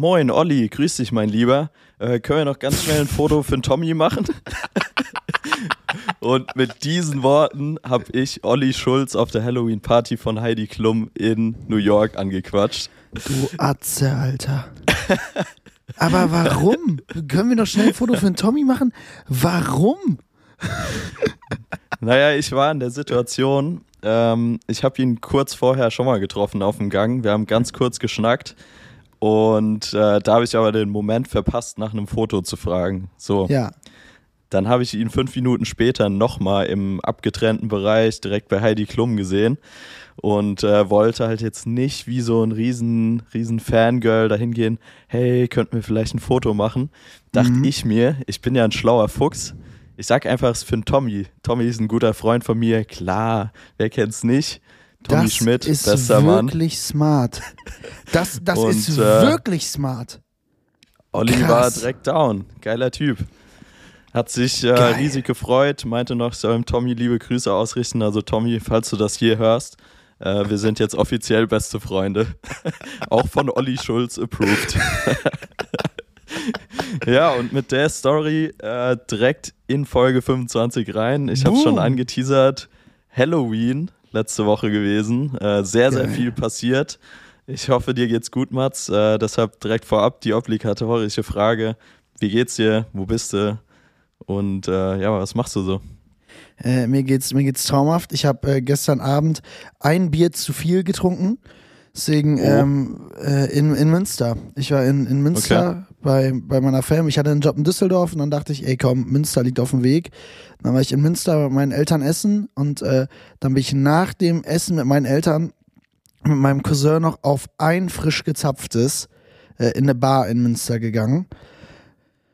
Moin, Olli, grüß dich, mein Lieber. Äh, können wir noch ganz schnell ein Foto für den Tommy machen? Und mit diesen Worten habe ich Olli Schulz auf der Halloween-Party von Heidi Klum in New York angequatscht. Du Atze, Alter. Aber warum? Können wir noch schnell ein Foto für den Tommy machen? Warum? Naja, ich war in der Situation, ähm, ich habe ihn kurz vorher schon mal getroffen auf dem Gang. Wir haben ganz kurz geschnackt. Und äh, da habe ich aber den Moment verpasst, nach einem Foto zu fragen. So. Ja. Dann habe ich ihn fünf Minuten später nochmal im abgetrennten Bereich direkt bei Heidi Klum gesehen und äh, wollte halt jetzt nicht wie so ein riesen, riesen Fangirl dahin gehen, hey, könnten wir vielleicht ein Foto machen? Dachte Mhm. ich mir, ich bin ja ein schlauer Fuchs. Ich sag einfach, es für den Tommy. Tommy ist ein guter Freund von mir, klar, wer kennt's nicht? Tommy das Schmidt, ist bester Mann. wirklich smart. Das, das Und, ist äh, wirklich smart. Olli Krass. war direkt down. Geiler Typ. Hat sich äh, riesig gefreut, meinte noch, ich soll ihm Tommy liebe Grüße ausrichten. Also Tommy, falls du das hier hörst, äh, wir sind jetzt offiziell beste Freunde. Auch von Olli Schulz approved. ja, und mit der Story äh, direkt in Folge 25 rein. Ich habe schon angeteasert. Halloween letzte Woche gewesen. Äh, sehr, sehr viel passiert. Ich hoffe, dir geht's gut, Mats. Äh, deshalb direkt vorab die obligatorische Frage. Wie geht's dir? Wo bist du? Und äh, ja, was machst du so? Äh, mir geht's mir geht's traumhaft. Ich habe äh, gestern Abend ein Bier zu viel getrunken. Deswegen Oh. ähm, äh, in, in Münster. Ich war in, in Münster bei, bei meiner Fam. Ich hatte einen Job in Düsseldorf und dann dachte ich, ey komm, Münster liegt auf dem Weg. Dann war ich in Münster bei meinen Eltern essen und äh, dann bin ich nach dem Essen mit meinen Eltern mit meinem Cousin noch auf ein frisch gezapftes äh, in eine Bar in Münster gegangen.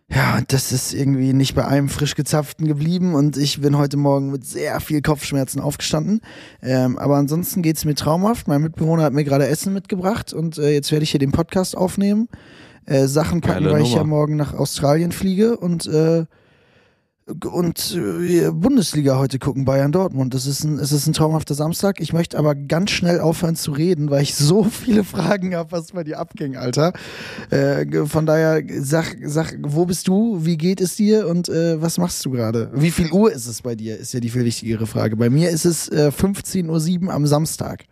Ja, und das ist irgendwie nicht bei einem frisch gezapften geblieben und ich bin heute Morgen mit sehr viel Kopfschmerzen aufgestanden. Ähm, aber ansonsten geht's mir traumhaft. Mein Mitbewohner hat mir gerade Essen mitgebracht und äh, jetzt werde ich hier den Podcast aufnehmen, äh, Sachen packen, Geile weil ich ja Nummer. morgen nach Australien fliege und äh, und äh, Bundesliga heute gucken, Bayern Dortmund. Das ist ein, es ist ein traumhafter Samstag. Ich möchte aber ganz schnell aufhören zu reden, weil ich so viele Fragen habe, was bei dir abging, Alter. Äh, von daher, sag, sag, wo bist du? Wie geht es dir? Und äh, was machst du gerade? Wie viel Uhr ist es bei dir? Ist ja die viel wichtigere Frage. Bei mir ist es äh, 15.07 Uhr am Samstag.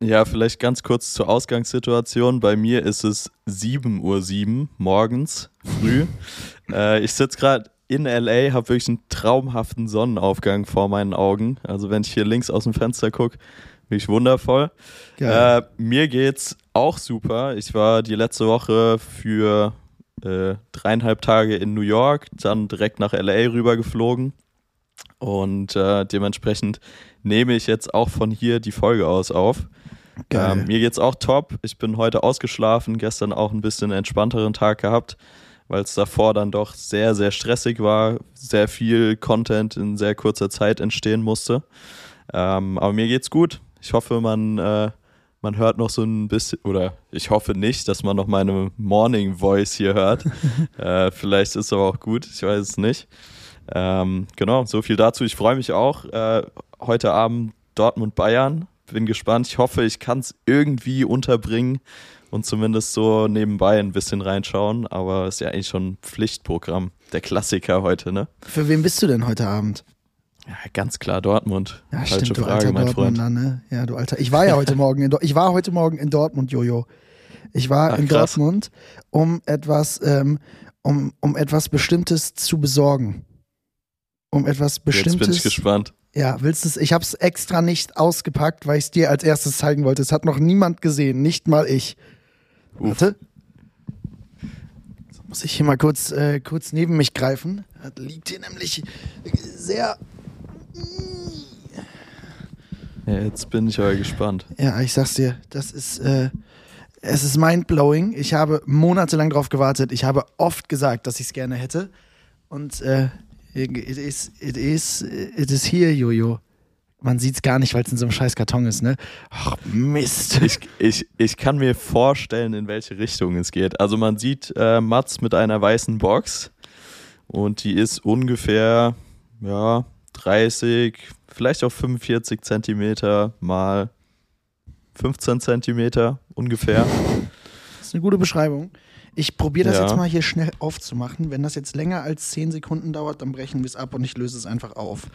Ja, vielleicht ganz kurz zur Ausgangssituation. Bei mir ist es 7.07 Uhr morgens früh. äh, ich sitze gerade in LA, habe wirklich einen traumhaften Sonnenaufgang vor meinen Augen. Also wenn ich hier links aus dem Fenster gucke, wirklich wundervoll. Geil. Äh, mir geht's auch super. Ich war die letzte Woche für äh, dreieinhalb Tage in New York, dann direkt nach LA rübergeflogen. Und äh, dementsprechend nehme ich jetzt auch von hier die Folge aus auf. Ähm, mir geht's auch top. Ich bin heute ausgeschlafen, gestern auch ein bisschen entspannteren Tag gehabt, weil es davor dann doch sehr, sehr stressig war, sehr viel Content in sehr kurzer Zeit entstehen musste. Ähm, aber mir geht's gut. Ich hoffe, man, äh, man hört noch so ein bisschen, oder ich hoffe nicht, dass man noch meine Morning Voice hier hört. äh, vielleicht ist es aber auch gut, ich weiß es nicht. Ähm, genau, so viel dazu. Ich freue mich auch. Äh, heute Abend Dortmund-Bayern. Bin gespannt. Ich hoffe, ich kann es irgendwie unterbringen und zumindest so nebenbei ein bisschen reinschauen. Aber ist ja eigentlich schon ein Pflichtprogramm. Der Klassiker heute, ne? Für wen bist du denn heute Abend? Ja, ganz klar Dortmund. Ja, Falsche stimmt, du Frage, alter mein Freund. Dortmunder, ne? Ja, du alter. Ich war ja heute Morgen in, Dor- ich war heute Morgen in Dortmund, Jojo. Ich war Ach, in krass. Dortmund, um etwas, ähm, um, um etwas Bestimmtes zu besorgen. Um etwas Jetzt bin ich Bestimmtes. gespannt. Ja, willst du es? Ich habe es extra nicht ausgepackt, weil ich es dir als erstes zeigen wollte. Es hat noch niemand gesehen, nicht mal ich. Warte. So, muss ich hier mal kurz, äh, kurz neben mich greifen. Das liegt hier nämlich sehr Ja, jetzt bin ich aber gespannt. Ja, ich sag's dir, das ist, äh, es ist mindblowing. Ich habe monatelang drauf gewartet. Ich habe oft gesagt, dass ich es gerne hätte. Und äh, it is, it is, it is here, Jojo. Man sieht's gar nicht, weil es in so einem scheiß Karton ist, ne? Ach, Mist. Ich, ich, ich kann mir vorstellen, in welche Richtung es geht. Also man sieht äh, Mats mit einer weißen Box und die ist ungefähr ja, 30, vielleicht auch 45 Zentimeter mal 15 Zentimeter ungefähr. ist eine gute Beschreibung. Ich probiere das Ja. jetzt mal hier schnell aufzumachen. Wenn das jetzt länger als 10 Sekunden dauert, dann brechen wir es ab und ich löse es einfach auf.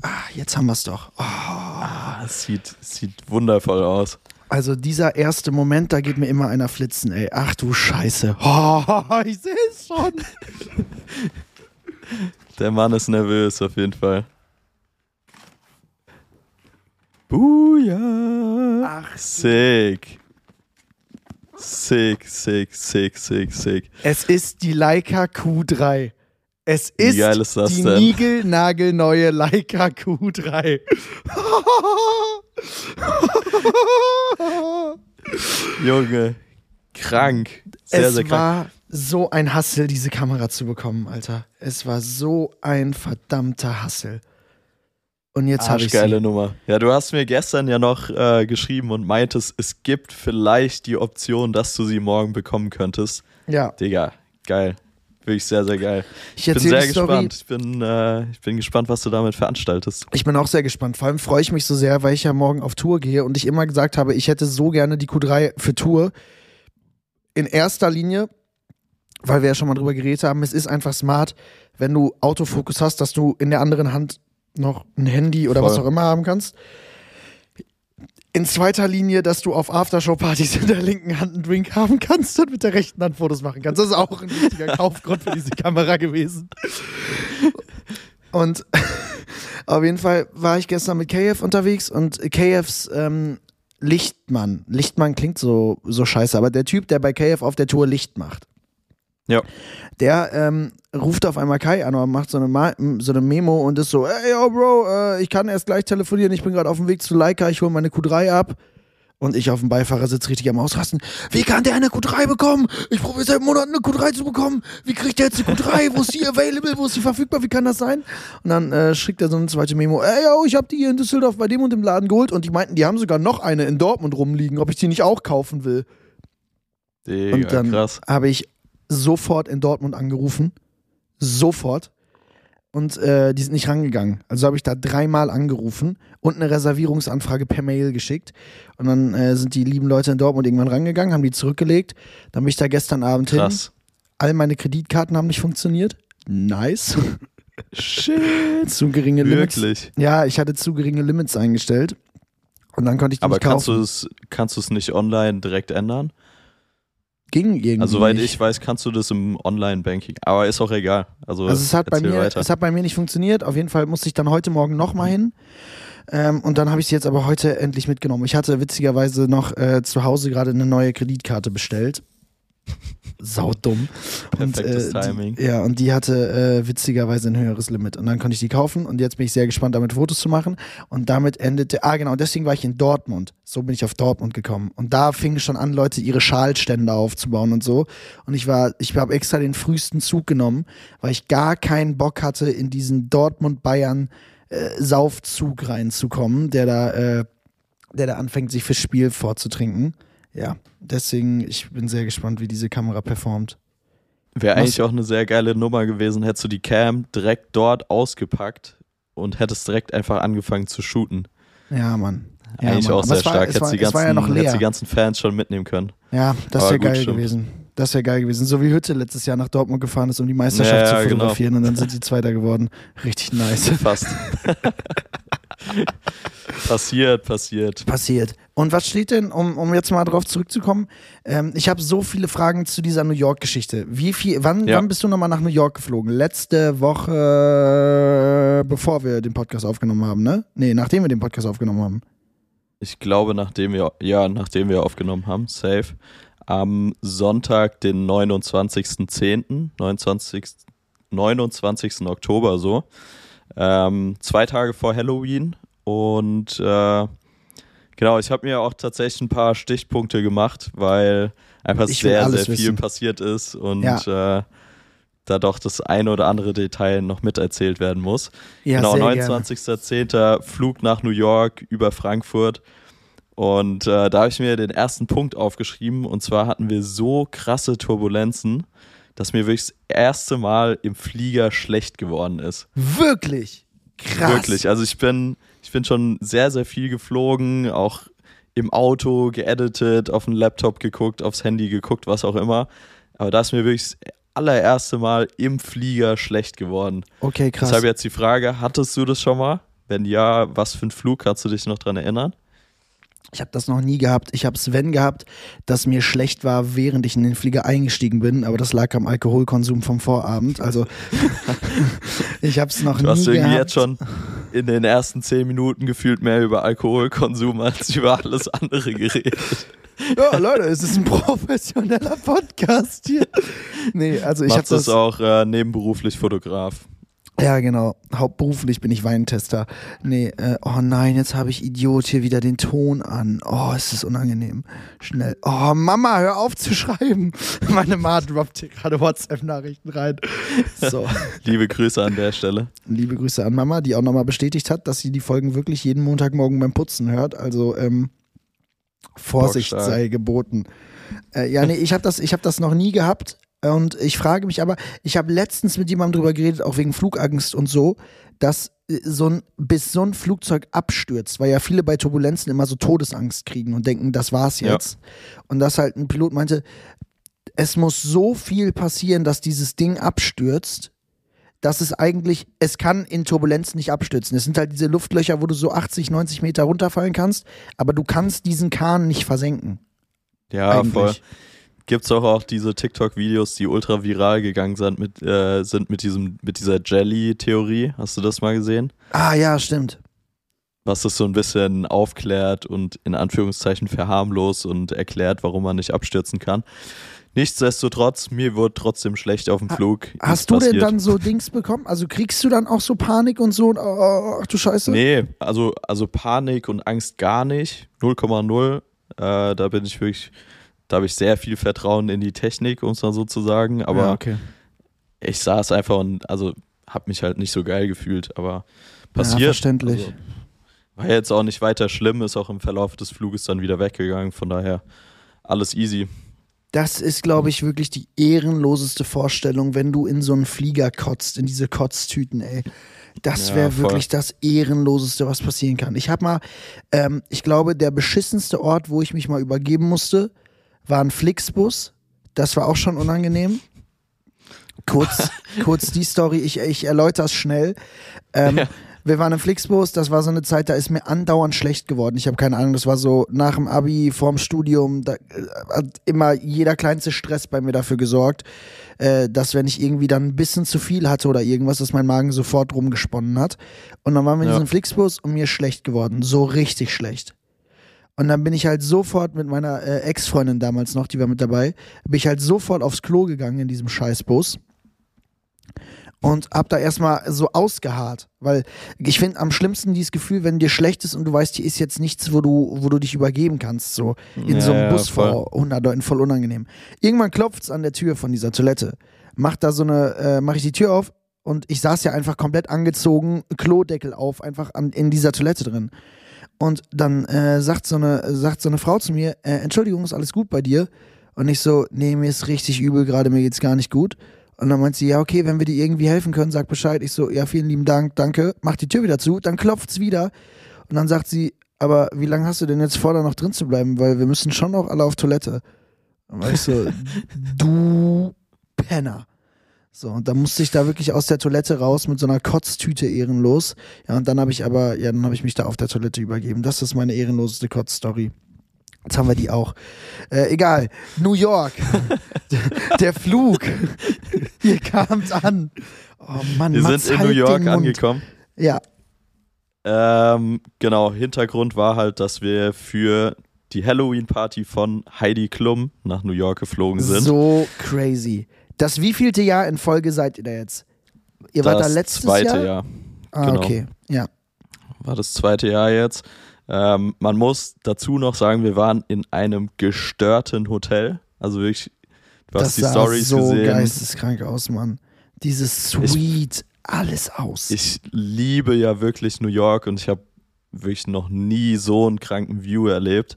Ah, jetzt haben wir es doch. Oh. Ah, es sieht, sieht wundervoll aus. Also dieser erste Moment, da geht mir immer einer flitzen, ey. Ach du Scheiße. Oh, ich sehe es schon. Der Mann ist nervös auf jeden Fall. Buja. Ach, Sick. Sick, sick, sick, sick, sick. es ist die Leica Q3. Es ist, geil ist das die denn? niegelnagelneue Leica Q3. Junge, krank. Sehr, es sehr krank. war so ein Hassel, diese Kamera zu bekommen, Alter. Es war so ein verdammter Hassel. Und jetzt habe ich. Arschgeile Nummer. Ja, du hast mir gestern ja noch äh, geschrieben und meintest, es gibt vielleicht die Option, dass du sie morgen bekommen könntest. Ja, Digga, geil. Wirklich sehr, sehr geil. ich Ich bin sehr gespannt. Ich bin, äh, ich bin gespannt, was du damit veranstaltest. Ich bin auch sehr gespannt. Vor allem freue ich mich so sehr, weil ich ja morgen auf Tour gehe und ich immer gesagt habe, ich hätte so gerne die Q3 für Tour. In erster Linie, weil wir ja schon mal drüber geredet haben, es ist einfach smart, wenn du Autofokus hast, dass du in der anderen Hand noch ein Handy oder was Voll. auch immer haben kannst. In zweiter Linie, dass du auf Aftershow-Partys in der linken Hand einen Drink haben kannst und mit der rechten Hand Fotos machen kannst. Das ist auch ein wichtiger Kaufgrund für diese Kamera gewesen. Und auf jeden Fall war ich gestern mit KF unterwegs und KFs ähm, Lichtmann. Lichtmann klingt so, so scheiße, aber der Typ, der bei KF auf der Tour Licht macht, Ja. der ähm, ruft auf einmal Kai an und macht so eine, Ma so eine Memo und ist so, ey, yo, Bro, äh, ich kann erst gleich telefonieren, ich bin gerade auf dem Weg zu Leica, ich hole meine Q3 ab. Und ich auf dem Beifahrersitz richtig am Ausrasten. Wie kann der eine Q3 bekommen? Ich probiere seit Monaten eine Q3 zu bekommen. Wie kriegt der jetzt eine Q3? Wo ist die available? Wo ist die verfügbar? Wie kann das sein? Und dann äh, schickt er so eine zweite Memo. Ey, yo, ich habe die hier in Düsseldorf bei dem und dem Laden geholt. Und die meinten, die haben sogar noch eine in Dortmund rumliegen, ob ich die nicht auch kaufen will. Digga, Und dann habe ich sofort in Dortmund angerufen. Sofort. Und äh, die sind nicht rangegangen. Also habe ich da dreimal angerufen und eine Reservierungsanfrage per Mail geschickt. Und dann äh, sind die lieben Leute in Dortmund irgendwann rangegangen, haben die zurückgelegt. Dann bin ich da gestern Abend hin. Krass. All meine Kreditkarten haben nicht funktioniert. Nice. Shit. zu geringe Limits. Wirklich. Ja, ich hatte zu geringe Limits eingestellt. Und dann konnte ich die Aber nicht kaufen. kannst du es nicht online direkt ändern? Ging irgendwie Also, soweit ich weiß, kannst du das im Online-Banking. Aber ist auch egal. Also, Also es hat, bei mir, weiter. es hat bei mir nicht funktioniert. Auf jeden Fall musste ich dann heute Morgen nochmal hin. Ähm, und dann habe ich sie jetzt aber heute endlich mitgenommen. Ich hatte witzigerweise noch äh, zu Hause gerade eine neue Kreditkarte bestellt. Saudumm. Und, Perfektes äh, Timing. Die, ja, und die hatte äh, witzigerweise ein höheres Limit. Und dann konnte ich die kaufen und jetzt bin ich sehr gespannt, damit Fotos zu machen. Und damit endete, ah genau, deswegen war ich in Dortmund. So bin ich auf Dortmund gekommen. Und da fingen schon an, Leute ihre Schalstände aufzubauen und so. Und ich war, ich habe extra den frühesten Zug genommen, weil ich gar keinen Bock hatte, in diesen Dortmund-Bayern äh, Saufzug reinzukommen, der da, äh, der da anfängt, sich fürs Spiel vorzutrinken. Ja, deswegen, ich bin sehr gespannt, wie diese Kamera performt. Wäre eigentlich auch eine sehr geile Nummer gewesen, hättest du die Cam direkt dort ausgepackt und hättest direkt einfach angefangen zu shooten. Ja, Mann. Ja, eigentlich Mann. auch Aber sehr war- stark. Es Hättest war, die, war ja ganzen, hättest die ganzen Fans schon mitnehmen können. Ja, das wäre geil stimmt. gewesen. Das wäre geil gewesen. So wie Hütte letztes Jahr nach Dortmund gefahren ist, um die Meisterschaft Ja, zu genau. fotografieren und dann sind sie Zweiter geworden. Richtig nice. Fast. passiert, passiert. Passiert. Und was steht denn, um, um jetzt mal drauf zurückzukommen? Ähm, ich habe so viele Fragen zu dieser New York-Geschichte. Wie viel, wann, Ja. wann bist du nochmal nach New York geflogen? Letzte Woche, bevor wir den Podcast aufgenommen haben, ne? Nee, nachdem wir den Podcast aufgenommen haben. Ich glaube, nachdem wir, ja, nachdem wir aufgenommen haben, safe, am Sonntag, den 29.10., 29. 29. Oktober so, ähm, zwei Tage vor Halloween und äh, genau, ich habe mir auch tatsächlich ein paar Stichpunkte gemacht, weil einfach Ich sehr, sehr viel wissen. passiert ist und Ja. äh, da doch das eine oder andere Detail noch miterzählt werden muss. Ja, genau, sehr gerne. 29.10. Flug nach New York über Frankfurt. Und äh, da habe ich mir den ersten Punkt aufgeschrieben. Und zwar hatten wir so krasse Turbulenzen, dass mir wirklich das erste Mal im Flieger schlecht geworden ist. Wirklich? Krass. Wirklich. Also ich bin, ich bin schon sehr, sehr viel geflogen, auch im Auto geeditet, auf den Laptop geguckt, aufs Handy geguckt, was auch immer. Aber da ist mir wirklich das allererste Mal im Flieger schlecht geworden. Okay, krass. Deshalb jetzt die Frage, hattest du das schon mal? Wenn ja, was für ein Flug kannst du dich noch dran erinnern? Ich habe das noch nie gehabt. Ich habe Sven gehabt, dass mir schlecht war, während ich in den Flieger eingestiegen bin, aber das lag am Alkoholkonsum vom Vorabend. Also ich habe es noch du nie hast irgendwie gehabt. jetzt schon in den ersten zehn Minuten gefühlt mehr über Alkoholkonsum als über alles andere geredet. Ja, Leute, es ist ein professioneller Podcast hier. Nee, also ich habe das das auch äh, nebenberuflich Fotograf. Ja, genau. Hauptberuflich bin ich Weintester. Nee, äh, oh nein, jetzt habe ich Idiot hier wieder den Ton an. Oh, es ist unangenehm. Schnell. Oh, Mama, hör auf zu schreiben. Meine Ma droppt hier gerade WhatsApp-Nachrichten rein. So. Liebe Grüße an der Stelle. Liebe Grüße an Mama, die auch nochmal bestätigt hat, dass sie die Folgen wirklich jeden Montagmorgen beim Putzen hört. Also, ähm, Vorsicht Bockstark. sei geboten. Äh, ja, nee, ich habe das, ich hab das noch nie gehabt. Und ich frage mich aber, ich habe letztens mit jemandem drüber geredet, auch wegen Flugangst und so, dass äh, so ein, bis so ein Flugzeug abstürzt, weil ja viele bei Turbulenzen immer so Todesangst kriegen und denken, das war's Ja. jetzt. Und dass halt ein Pilot meinte, es muss so viel passieren, dass dieses Ding abstürzt, dass es eigentlich, es kann in Turbulenzen nicht abstürzen. Es sind halt diese Luftlöcher, wo du so 80, 90 Meter runterfallen kannst, aber du kannst diesen Kahn nicht versenken. Ja, eigentlich. voll. Gibt's auch, auch diese TikTok-Videos, die ultra viral gegangen sind mit, äh, sind mit, diesem, mit dieser Jelly-Theorie. Hast du das mal gesehen? Ah ja, stimmt. Was das so ein bisschen aufklärt und in Anführungszeichen verharmlost und erklärt, warum man nicht abstürzen kann. Nichtsdestotrotz, mir wurde trotzdem schlecht auf dem Flug. Ist Hast du denn passiert. dann so Dings bekommen? Also kriegst du dann auch so Panik und so? Und, oh, ach du Scheiße. Nee, also, also Panik und Angst gar nicht. 0,0. Äh, da bin ich wirklich, da habe ich sehr viel Vertrauen in die Technik, um es mal so zu sagen. Aber ja, okay. ich saß einfach und also habe mich halt nicht so geil gefühlt. Aber Ja, passiert. verständlich. Also, war jetzt auch nicht weiter schlimm, ist auch im Verlauf des Fluges dann wieder weggegangen. Von daher alles easy. Das ist, glaube ich, wirklich die ehrenloseste Vorstellung, wenn du in so einen Flieger kotzt, in diese Kotztüten, ey. Das Ja, wäre wirklich das ehrenloseste, was passieren kann. Ich habe mal, ähm, ich glaube, der beschissenste Ort, wo ich mich mal übergeben musste, war ein Flixbus. Das war auch schon unangenehm. Kurz, kurz die Story, ich, ich erläutere es schnell. Ähm, Ja. Wir waren im Flixbus, das war so eine Zeit, da ist mir andauernd schlecht geworden. Ich habe keine Ahnung, das war so nach dem Abi, vorm Studium, da äh, hat immer jeder kleinste Stress bei mir dafür gesorgt, äh, dass wenn ich irgendwie dann ein bisschen zu viel hatte oder irgendwas, dass mein Magen sofort rumgesponnen hat. Und dann waren wir in Ja. diesem Flixbus und mir ist schlecht geworden, so richtig schlecht. Und dann bin ich halt sofort mit meiner äh, Ex-Freundin damals noch, die war mit dabei, bin ich halt sofort aufs Klo gegangen in diesem Scheißbus und hab da erstmal so ausgeharrt, weil ich finde am schlimmsten dieses Gefühl, wenn dir schlecht ist und du weißt, hier ist jetzt nichts, wo du, wo du dich übergeben kannst, so in Ja, so einem ja, Bus voll. vor 100 Leuten, voll unangenehm. Irgendwann klopft's an der Tür von dieser Toilette, macht da so eine, äh, mach ich die Tür auf und ich saß ja einfach komplett angezogen, Klodeckel auf, einfach an, in dieser Toilette drin. Und dann äh, sagt, so eine, sagt so eine Frau zu mir, äh, Entschuldigung, ist alles gut bei dir? Und ich so, nee, mir ist richtig übel gerade, mir geht's gar nicht gut. Und dann meint sie, ja, okay, wenn wir dir irgendwie helfen können, sag Bescheid. Ich so, ja, vielen lieben Dank, danke. Mach die Tür wieder zu, dann klopft's wieder. Und dann sagt sie, aber wie lange hast du denn jetzt vor, da noch drin zu bleiben? Weil wir müssen schon noch alle auf Toilette. Und ich so, du Penner. So, und dann musste ich da wirklich aus der Toilette raus mit so einer Kotztüte ehrenlos. Ja, und dann habe ich aber, ja, dann habe ich mich da auf der Toilette übergeben. Das ist meine ehrenloseste Kotzstory. Jetzt haben wir die auch. Äh, egal. New York. der Flug. Ihr kamt an. Oh Mann, Wir Mats, sind in halt New York den Mund. angekommen. Ja, Ähm, genau, Hintergrund war halt, dass wir für die Halloween-Party von Heidi Klum nach New York geflogen sind. so crazy. Das wievielte Jahr in Folge seid ihr da jetzt? Ihr wart da das letztes zweite Jahr? Jahr. Ah, genau. okay. Ja. War das zweite Jahr jetzt. Ähm, man muss dazu noch sagen, wir waren in einem gestörten Hotel. Also wirklich, du das hast die sah Stories so gesehen. geisteskrank aus, Mann. Dieses Sweet, alles aus. Ich liebe ja wirklich New York und ich habe wirklich noch nie so einen kranken View erlebt.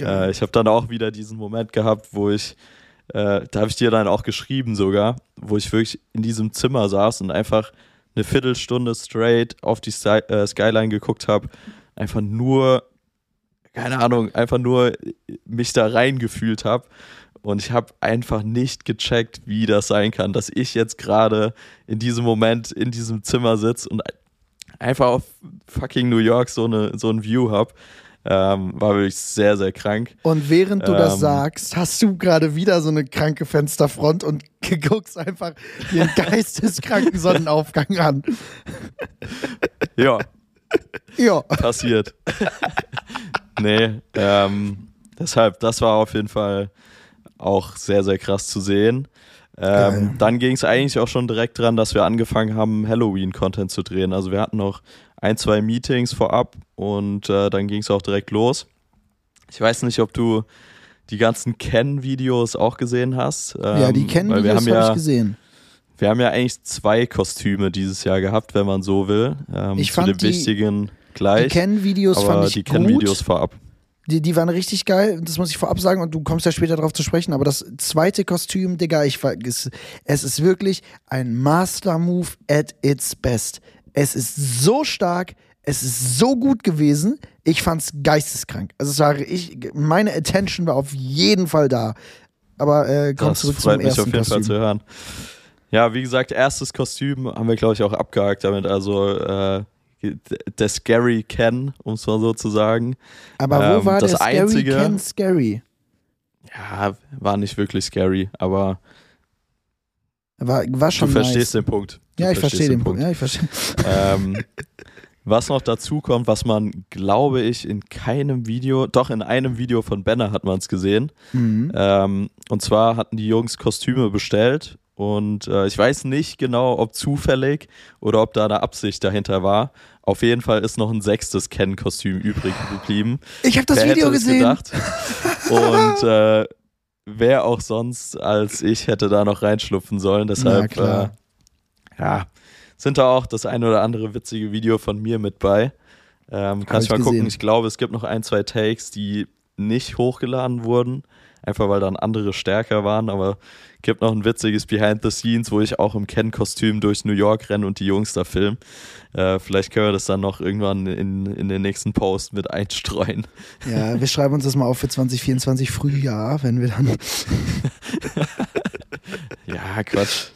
Äh, ich habe dann auch wieder diesen Moment gehabt, wo ich, äh, da habe ich dir dann auch geschrieben sogar, wo ich wirklich in diesem Zimmer saß und einfach eine Viertelstunde straight auf die Sky, äh, Skyline geguckt habe, einfach nur keine Ahnung, einfach nur mich da reingefühlt habe. Und ich habe einfach nicht gecheckt, wie das sein kann, dass ich jetzt gerade in diesem Moment in diesem Zimmer sitze und einfach auf fucking New York so, eine, so ein View habe. Ähm, war wirklich sehr, sehr krank. Und während du ähm, das sagst, hast du gerade wieder so eine kranke Fensterfront und guckst einfach den geisteskranken Sonnenaufgang an. Ja. Ja. Passiert. nee, ähm, deshalb, das war auf jeden Fall auch sehr, sehr krass zu sehen. Ähm, dann ging es eigentlich auch schon direkt dran, dass wir angefangen haben, Halloween-Content zu drehen. Also wir hatten noch ein, zwei Meetings vorab und äh, dann ging es auch direkt los. Ich weiß nicht, ob du die ganzen Ken-Videos auch gesehen hast. Ähm, ja, die Ken-Videos habe ja, ich gesehen. Wir haben ja eigentlich zwei Kostüme dieses Jahr gehabt, wenn man so will. Ähm, ich fand die, wichtigen gleich. Die Ken-Videos fand ich die Ken-Videos vorab. Die, die waren richtig geil, das muss ich vorab sagen und du kommst ja später darauf zu sprechen, aber das zweite Kostüm, Digga, ich, es, es ist wirklich ein Master-Move at its best. Es ist so stark, es ist so gut gewesen, ich fand's geisteskrank. Also sage ich, meine Attention war auf jeden Fall da. Aber äh, komm zurück zum ersten mich auf jeden Kostüm. Fall zu hören. Ja, wie gesagt, erstes Kostüm haben wir, glaube ich, auch abgehakt damit. Also äh, der Scary Ken, um es mal so zu sagen. Aber wo ähm, war das der Scary einzige, Ken scary? Ja, war nicht wirklich scary, aber war, war schon Du verstehst nice. den Punkt. Du ja, ich verstehe den Punkt. Punkt. Ja, ich verstehe. Ähm, was noch dazu kommt, was man, glaube ich, in keinem Video, doch in einem Video von Benner hat man es gesehen. Mhm. Ähm, und zwar hatten die Jungs Kostüme bestellt und äh, ich weiß nicht genau, ob zufällig oder ob da eine Absicht dahinter war. Auf jeden Fall ist noch ein sechstes Ken-Kostüm übrig geblieben. Ich habe das wer Video gesehen. Gedacht? Und äh, wer auch sonst als ich hätte da noch reinschlupfen sollen. Deshalb äh, ja, sind da auch das ein oder andere witzige Video von mir mit bei. Ähm, kannst mal gucken. Ich glaube, es gibt noch ein, zwei Takes, die nicht hochgeladen wurden. Einfach weil dann andere stärker waren, aber gibt noch ein witziges Behind the Scenes, wo ich auch im Ken-Kostüm durch New York renne und die Jungs da filmen. Äh, vielleicht können wir das dann noch irgendwann in, in den nächsten Post mit einstreuen. Ja, wir schreiben uns das mal auf für 2024 Frühjahr, wenn wir dann. ja, Quatsch.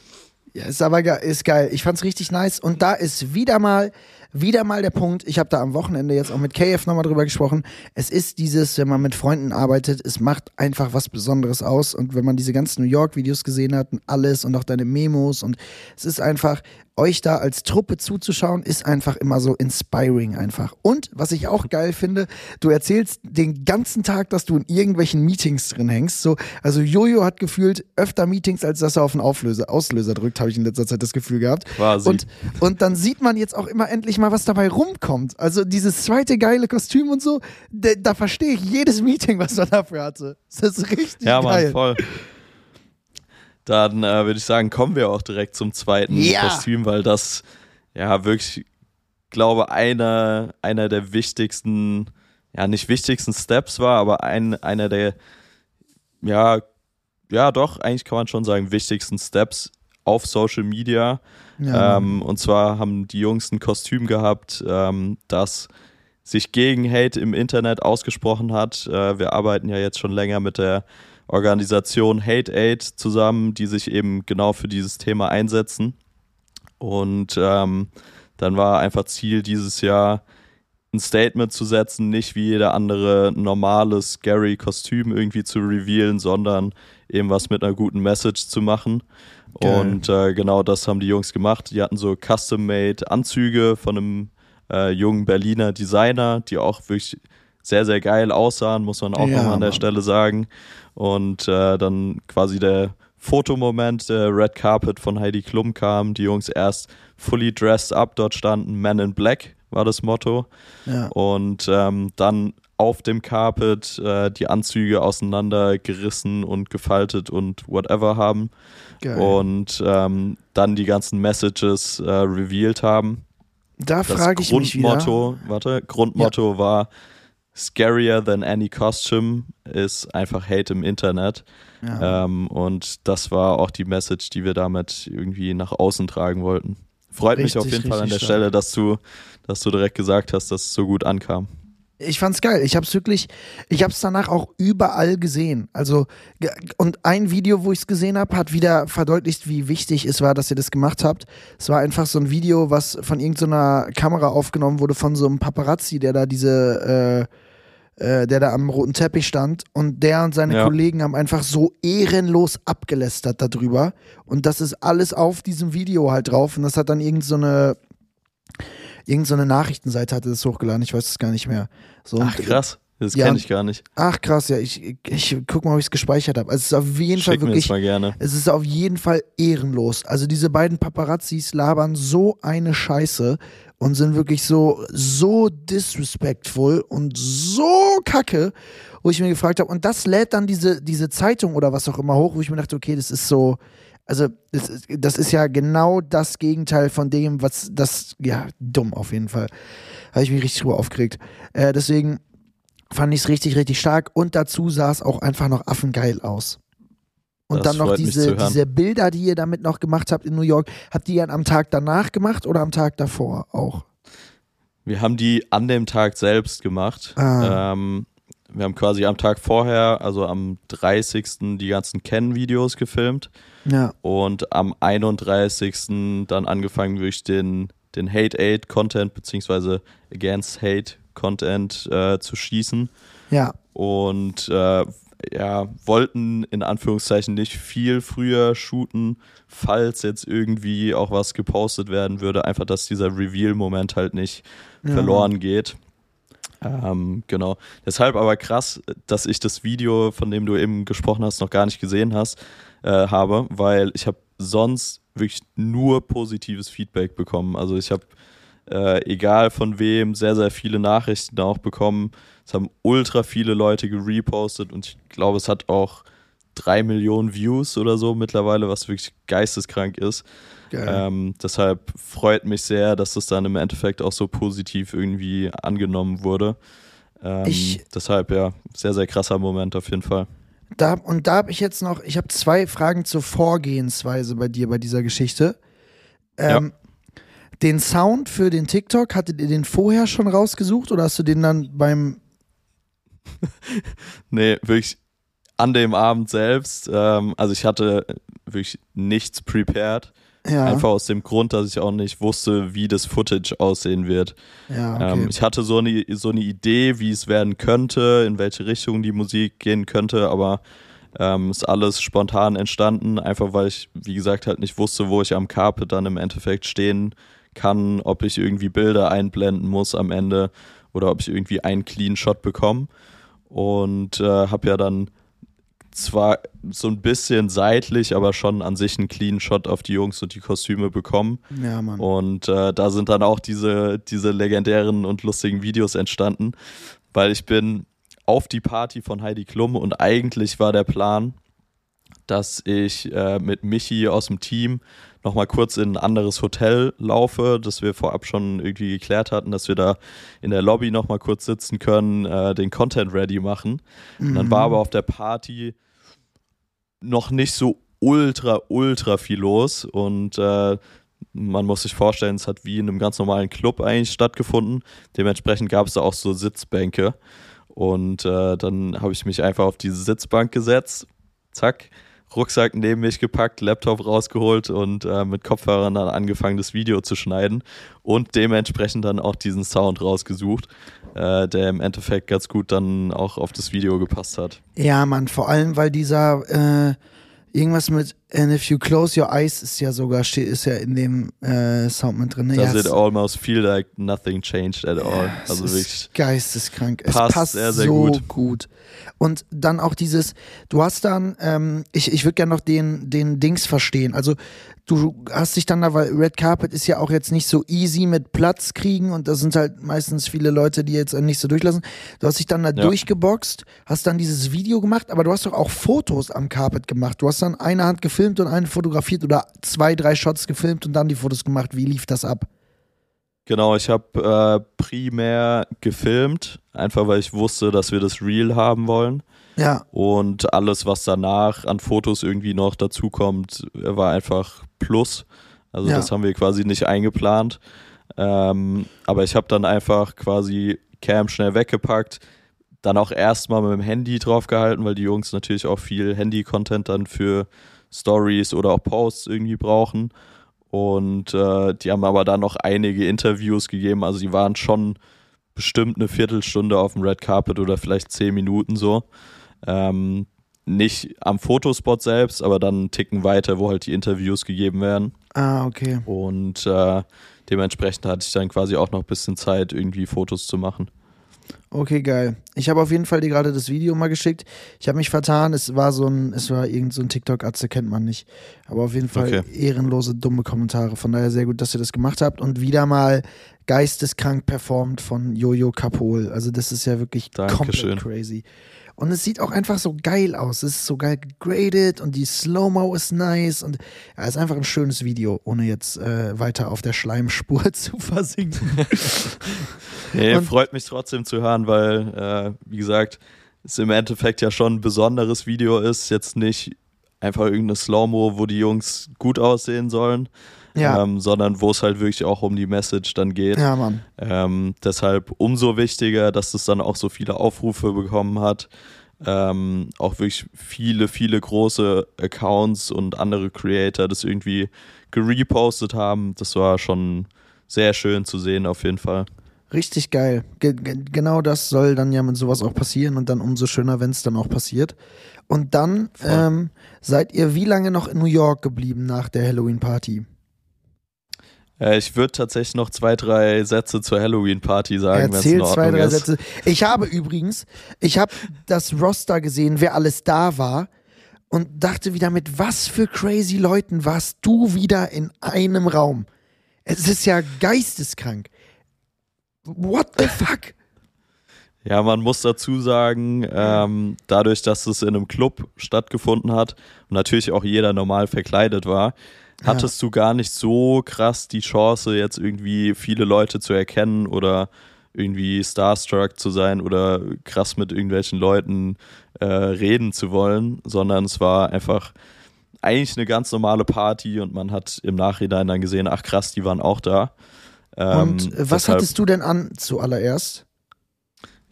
Ja, ist aber ge ist geil. Ich fand's richtig nice. Und da ist wieder mal wieder mal der Punkt, ich habe da am Wochenende jetzt auch mit KF nochmal drüber gesprochen, es ist dieses, wenn man mit Freunden arbeitet, es macht einfach was Besonderes aus. Und wenn man diese ganzen New York-Videos gesehen hat und alles und auch deine Memos und es ist einfach, euch da als Truppe zuzuschauen, ist einfach immer so inspiring einfach. Und was ich auch geil finde, du erzählst den ganzen Tag, dass du in irgendwelchen Meetings drin hängst. So, also Jojo hat gefühlt öfter Meetings, als dass er auf den Auflöser, Auslöser drückt, habe ich in letzter Zeit das Gefühl gehabt. Quasi. Und, und dann sieht man jetzt auch immer endlich mal, was dabei rumkommt. Also dieses zweite geile Kostüm und so, da, da verstehe ich jedes Meeting, was er dafür hatte. Das ist richtig ja, geil. Ja, voll. Dann äh, würde ich sagen, kommen wir auch direkt zum zweiten ja. Kostüm, weil das ja wirklich, glaube einer einer der wichtigsten, ja nicht wichtigsten Steps war, aber ein, einer der ja ja doch eigentlich kann man schon sagen wichtigsten Steps auf Social Media. Ja. Ähm, und zwar haben die Jungs ein Kostüm gehabt, ähm, das sich gegen Hate im Internet ausgesprochen hat. Äh, wir arbeiten ja jetzt schon länger mit der Organisation Hate Aid zusammen, die sich eben genau für dieses Thema einsetzen. Und ähm, dann war einfach Ziel dieses Jahr, ein Statement zu setzen, nicht wie jeder andere normales scary Kostüm irgendwie zu revealen, sondern eben was mit einer guten Message zu machen. Geil. Und äh, genau das haben die Jungs gemacht. Die hatten so custom-made Anzüge von einem äh, jungen Berliner Designer, die auch wirklich sehr, sehr geil aussahen, muss man auch ja, nochmal an der Stelle sagen. Und äh, dann quasi der Fotomoment, der Red Carpet von Heidi Klum kam, die Jungs erst fully dressed up dort standen, Men in Black war das Motto. Ja. Und ähm, dann auf dem Carpet äh, die Anzüge auseinandergerissen und gefaltet und whatever haben. Geil. Und ähm, dann die ganzen Messages äh, revealed haben. Da frage ich mich wieder. Warte, Grundmotto ja. war scarier than any costume ist einfach Hate im Internet. Ja. Ähm, und das war auch die Message, die wir damit irgendwie nach außen tragen wollten. Freut richtig, mich auf jeden Fall an der stark. Stelle, dass du, dass du direkt gesagt hast, dass es so gut ankam. Ich fand's geil. Ich hab's wirklich, ich hab's danach auch überall gesehen. Also, und ein Video, wo ich's gesehen habe, hat wieder verdeutlicht, wie wichtig es war, dass ihr das gemacht habt. Es war einfach so ein Video, was von irgendeiner Kamera aufgenommen wurde, von so einem Paparazzi, der da diese, äh, äh, der da am roten Teppich stand. Und der und seine ja. Kollegen haben einfach so ehrenlos abgelästert darüber. Und das ist alles auf diesem Video halt drauf. Und das hat dann irgendeine so irgendeine so Nachrichtenseite hatte das hochgeladen, ich weiß es gar nicht mehr. So, Ach krass. Das ja, kenne ich gar nicht. Ach krass, ja, ich, ich, guck mal, ob ich es gespeichert habe. Also es ist auf jeden Schick Fall wirklich. Mal gerne. Es ist auf jeden Fall ehrenlos. Also diese beiden Paparazzis labern so eine Scheiße und sind wirklich so, so disrespectful und so kacke, wo ich mir gefragt habe, und das lädt dann diese, diese Zeitung oder was auch immer hoch, wo ich mir dachte, okay, das ist so, also das ist, das ist ja genau das Gegenteil von dem, was das, ja, dumm auf jeden Fall. Habe ich mich richtig drüber aufgeregt. Äh, deswegen fand ich es richtig, richtig stark und dazu sah es auch einfach noch affengeil aus. Und das dann noch diese, diese Bilder, die ihr damit noch gemacht habt in New York, habt ihr am Tag danach gemacht oder am Tag davor auch? Wir haben die an dem Tag selbst gemacht. Ah. Ähm, wir haben quasi am Tag vorher, also am 30. die ganzen Ken-Videos gefilmt. Ja. Und am 31. dann angefangen, wirklich den, den Hate-Aid-Content beziehungsweise Against Hate-Content äh, zu schießen. Ja. Und äh, ja, wollten in Anführungszeichen nicht viel früher shooten, falls jetzt irgendwie auch was gepostet werden würde. Einfach, dass dieser Reveal-Moment halt nicht ja. verloren geht. Ähm, genau. Deshalb aber krass, dass ich das Video, von dem du eben gesprochen hast, noch gar nicht gesehen hast, äh, habe, weil ich habe sonst wirklich nur positives Feedback bekommen. Also ich habe, äh, egal von wem, sehr, sehr viele Nachrichten auch bekommen. Es haben ultra viele Leute gerepostet und ich glaube, es hat auch drei Millionen Views oder so mittlerweile, was wirklich geisteskrank ist. Ähm, deshalb freut mich sehr, dass das dann im Endeffekt auch so positiv irgendwie angenommen wurde. Ähm, ich, deshalb ja, sehr, sehr krasser Moment auf jeden Fall. Da, und da habe ich jetzt noch, ich habe zwei Fragen zur Vorgehensweise bei dir bei dieser Geschichte. Ähm, ja. Den Sound für den TikTok, hattet ihr den vorher schon rausgesucht oder hast du den dann beim. nee, wirklich an dem Abend selbst. Ähm, also ich hatte wirklich nichts prepared. Ja. Einfach aus dem Grund, dass ich auch nicht wusste, wie das Footage aussehen wird. Ja, okay. ähm, ich hatte so eine, so eine Idee, wie es werden könnte, in welche Richtung die Musik gehen könnte, aber ähm, ist alles spontan entstanden, einfach weil ich, wie gesagt, halt nicht wusste, wo ich am Carpet dann im Endeffekt stehen kann, ob ich irgendwie Bilder einblenden muss am Ende oder ob ich irgendwie einen Clean Shot bekomme. Und äh, habe ja dann zwar so ein bisschen seitlich, aber schon an sich einen clean Shot auf die Jungs und die Kostüme bekommen. Ja, Mann. Und äh, da sind dann auch diese, diese legendären und lustigen Videos entstanden, weil ich bin auf die Party von Heidi Klum und eigentlich war der Plan, dass ich äh, mit Michi aus dem Team nochmal kurz in ein anderes Hotel laufe, das wir vorab schon irgendwie geklärt hatten, dass wir da in der Lobby nochmal kurz sitzen können, äh, den Content ready machen. Mhm. Dann war mhm. aber auf der Party noch nicht so ultra, ultra viel los und äh, man muss sich vorstellen, es hat wie in einem ganz normalen Club eigentlich stattgefunden. Dementsprechend gab es da auch so Sitzbänke. Und äh, dann habe ich mich einfach auf diese Sitzbank gesetzt, zack, Rucksack neben mich gepackt, Laptop rausgeholt und äh, mit Kopfhörern dann angefangen, das Video zu schneiden und dementsprechend dann auch diesen Sound rausgesucht, äh, der im Endeffekt ganz gut dann auch auf das Video gepasst hat. Ja, Mann, vor allem, weil dieser äh, irgendwas mit And if you close your eyes ist ja sogar ist ja in dem äh, Sound mit drin. Ne? Does ja, it almost feel like nothing changed at all? Ja, also wirklich geisteskrank. Es passt, passt sehr, sehr so gut. gut. Und dann auch dieses, du hast dann, ähm, ich, ich würde gerne noch den, den Dings verstehen. Also du hast dich dann da, weil Red Carpet ist ja auch jetzt nicht so easy mit Platz kriegen und da sind halt meistens viele Leute, die jetzt nicht so durchlassen. Du hast dich dann da ja. durchgeboxt, hast dann dieses Video gemacht, aber du hast doch auch Fotos am Carpet gemacht. Du hast dann eine Hand gefilmt und eine fotografiert oder zwei, drei Shots gefilmt und dann die Fotos gemacht. Wie lief das ab? Genau, ich habe äh, primär gefilmt, einfach weil ich wusste, dass wir das Real haben wollen. Ja. Und alles, was danach an Fotos irgendwie noch dazukommt, war einfach Plus. Also ja. das haben wir quasi nicht eingeplant. Ähm, aber ich habe dann einfach quasi Cam schnell weggepackt, dann auch erstmal mit dem Handy draufgehalten, weil die Jungs natürlich auch viel Handy-Content dann für Stories oder auch Posts irgendwie brauchen. Und äh, die haben aber dann noch einige Interviews gegeben. Also die waren schon bestimmt eine Viertelstunde auf dem Red Carpet oder vielleicht zehn Minuten so. Ähm, nicht am Fotospot selbst, aber dann einen Ticken weiter, wo halt die Interviews gegeben werden. Ah, okay. Und äh, dementsprechend hatte ich dann quasi auch noch ein bisschen Zeit, irgendwie Fotos zu machen. Okay, geil. Ich habe auf jeden Fall dir gerade das Video mal geschickt. Ich habe mich vertan. Es war so ein, es war irgend so ein TikTok-Atze, kennt man nicht. Aber auf jeden Fall okay. ehrenlose, dumme Kommentare. Von daher sehr gut, dass ihr das gemacht habt. Und wieder mal geisteskrank performt von Jojo Kapol. Also das ist ja wirklich Dankeschön. komplett crazy. Und es sieht auch einfach so geil aus. Es ist so geil gegradet und die Slow-Mo ist nice. Und ja, es ist einfach ein schönes Video, ohne jetzt äh, weiter auf der Schleimspur zu versinken. nee, freut mich trotzdem zu hören, weil, äh, wie gesagt, es im Endeffekt ja schon ein besonderes Video ist. Jetzt nicht einfach irgendeine Slow-Mo, wo die Jungs gut aussehen sollen, ja. ähm, sondern wo es halt wirklich auch um die Message dann geht. Ja, Mann. Ähm, deshalb umso wichtiger, dass es dann auch so viele Aufrufe bekommen hat. Ähm, auch wirklich viele, viele große Accounts und andere Creator das irgendwie gerepostet haben. Das war schon sehr schön zu sehen, auf jeden Fall. Richtig geil. Ge genau das soll dann ja mit sowas auch passieren und dann umso schöner, wenn es dann auch passiert. Und dann ähm, seid ihr wie lange noch in New York geblieben nach der Halloween-Party? Äh, ich würde tatsächlich noch zwei, drei Sätze zur Halloween-Party sagen, wenn es in Ordnung zwei, drei ist. Sätze. Ich habe übrigens, ich habe das Roster gesehen, wer alles da war und dachte wieder, mit was für crazy Leuten warst du wieder in einem Raum? Es ist ja geisteskrank. What the fuck? Ja, man muss dazu sagen, ähm, dadurch, dass es in einem Club stattgefunden hat und natürlich auch jeder normal verkleidet war, hattest ja. du gar nicht so krass die Chance, jetzt irgendwie viele Leute zu erkennen oder irgendwie starstruck zu sein oder krass mit irgendwelchen Leuten äh, reden zu wollen, sondern es war einfach eigentlich eine ganz normale Party und man hat im Nachhinein dann gesehen, ach krass, die waren auch da. Ähm, und was deshalb, hattest du denn an zuallererst?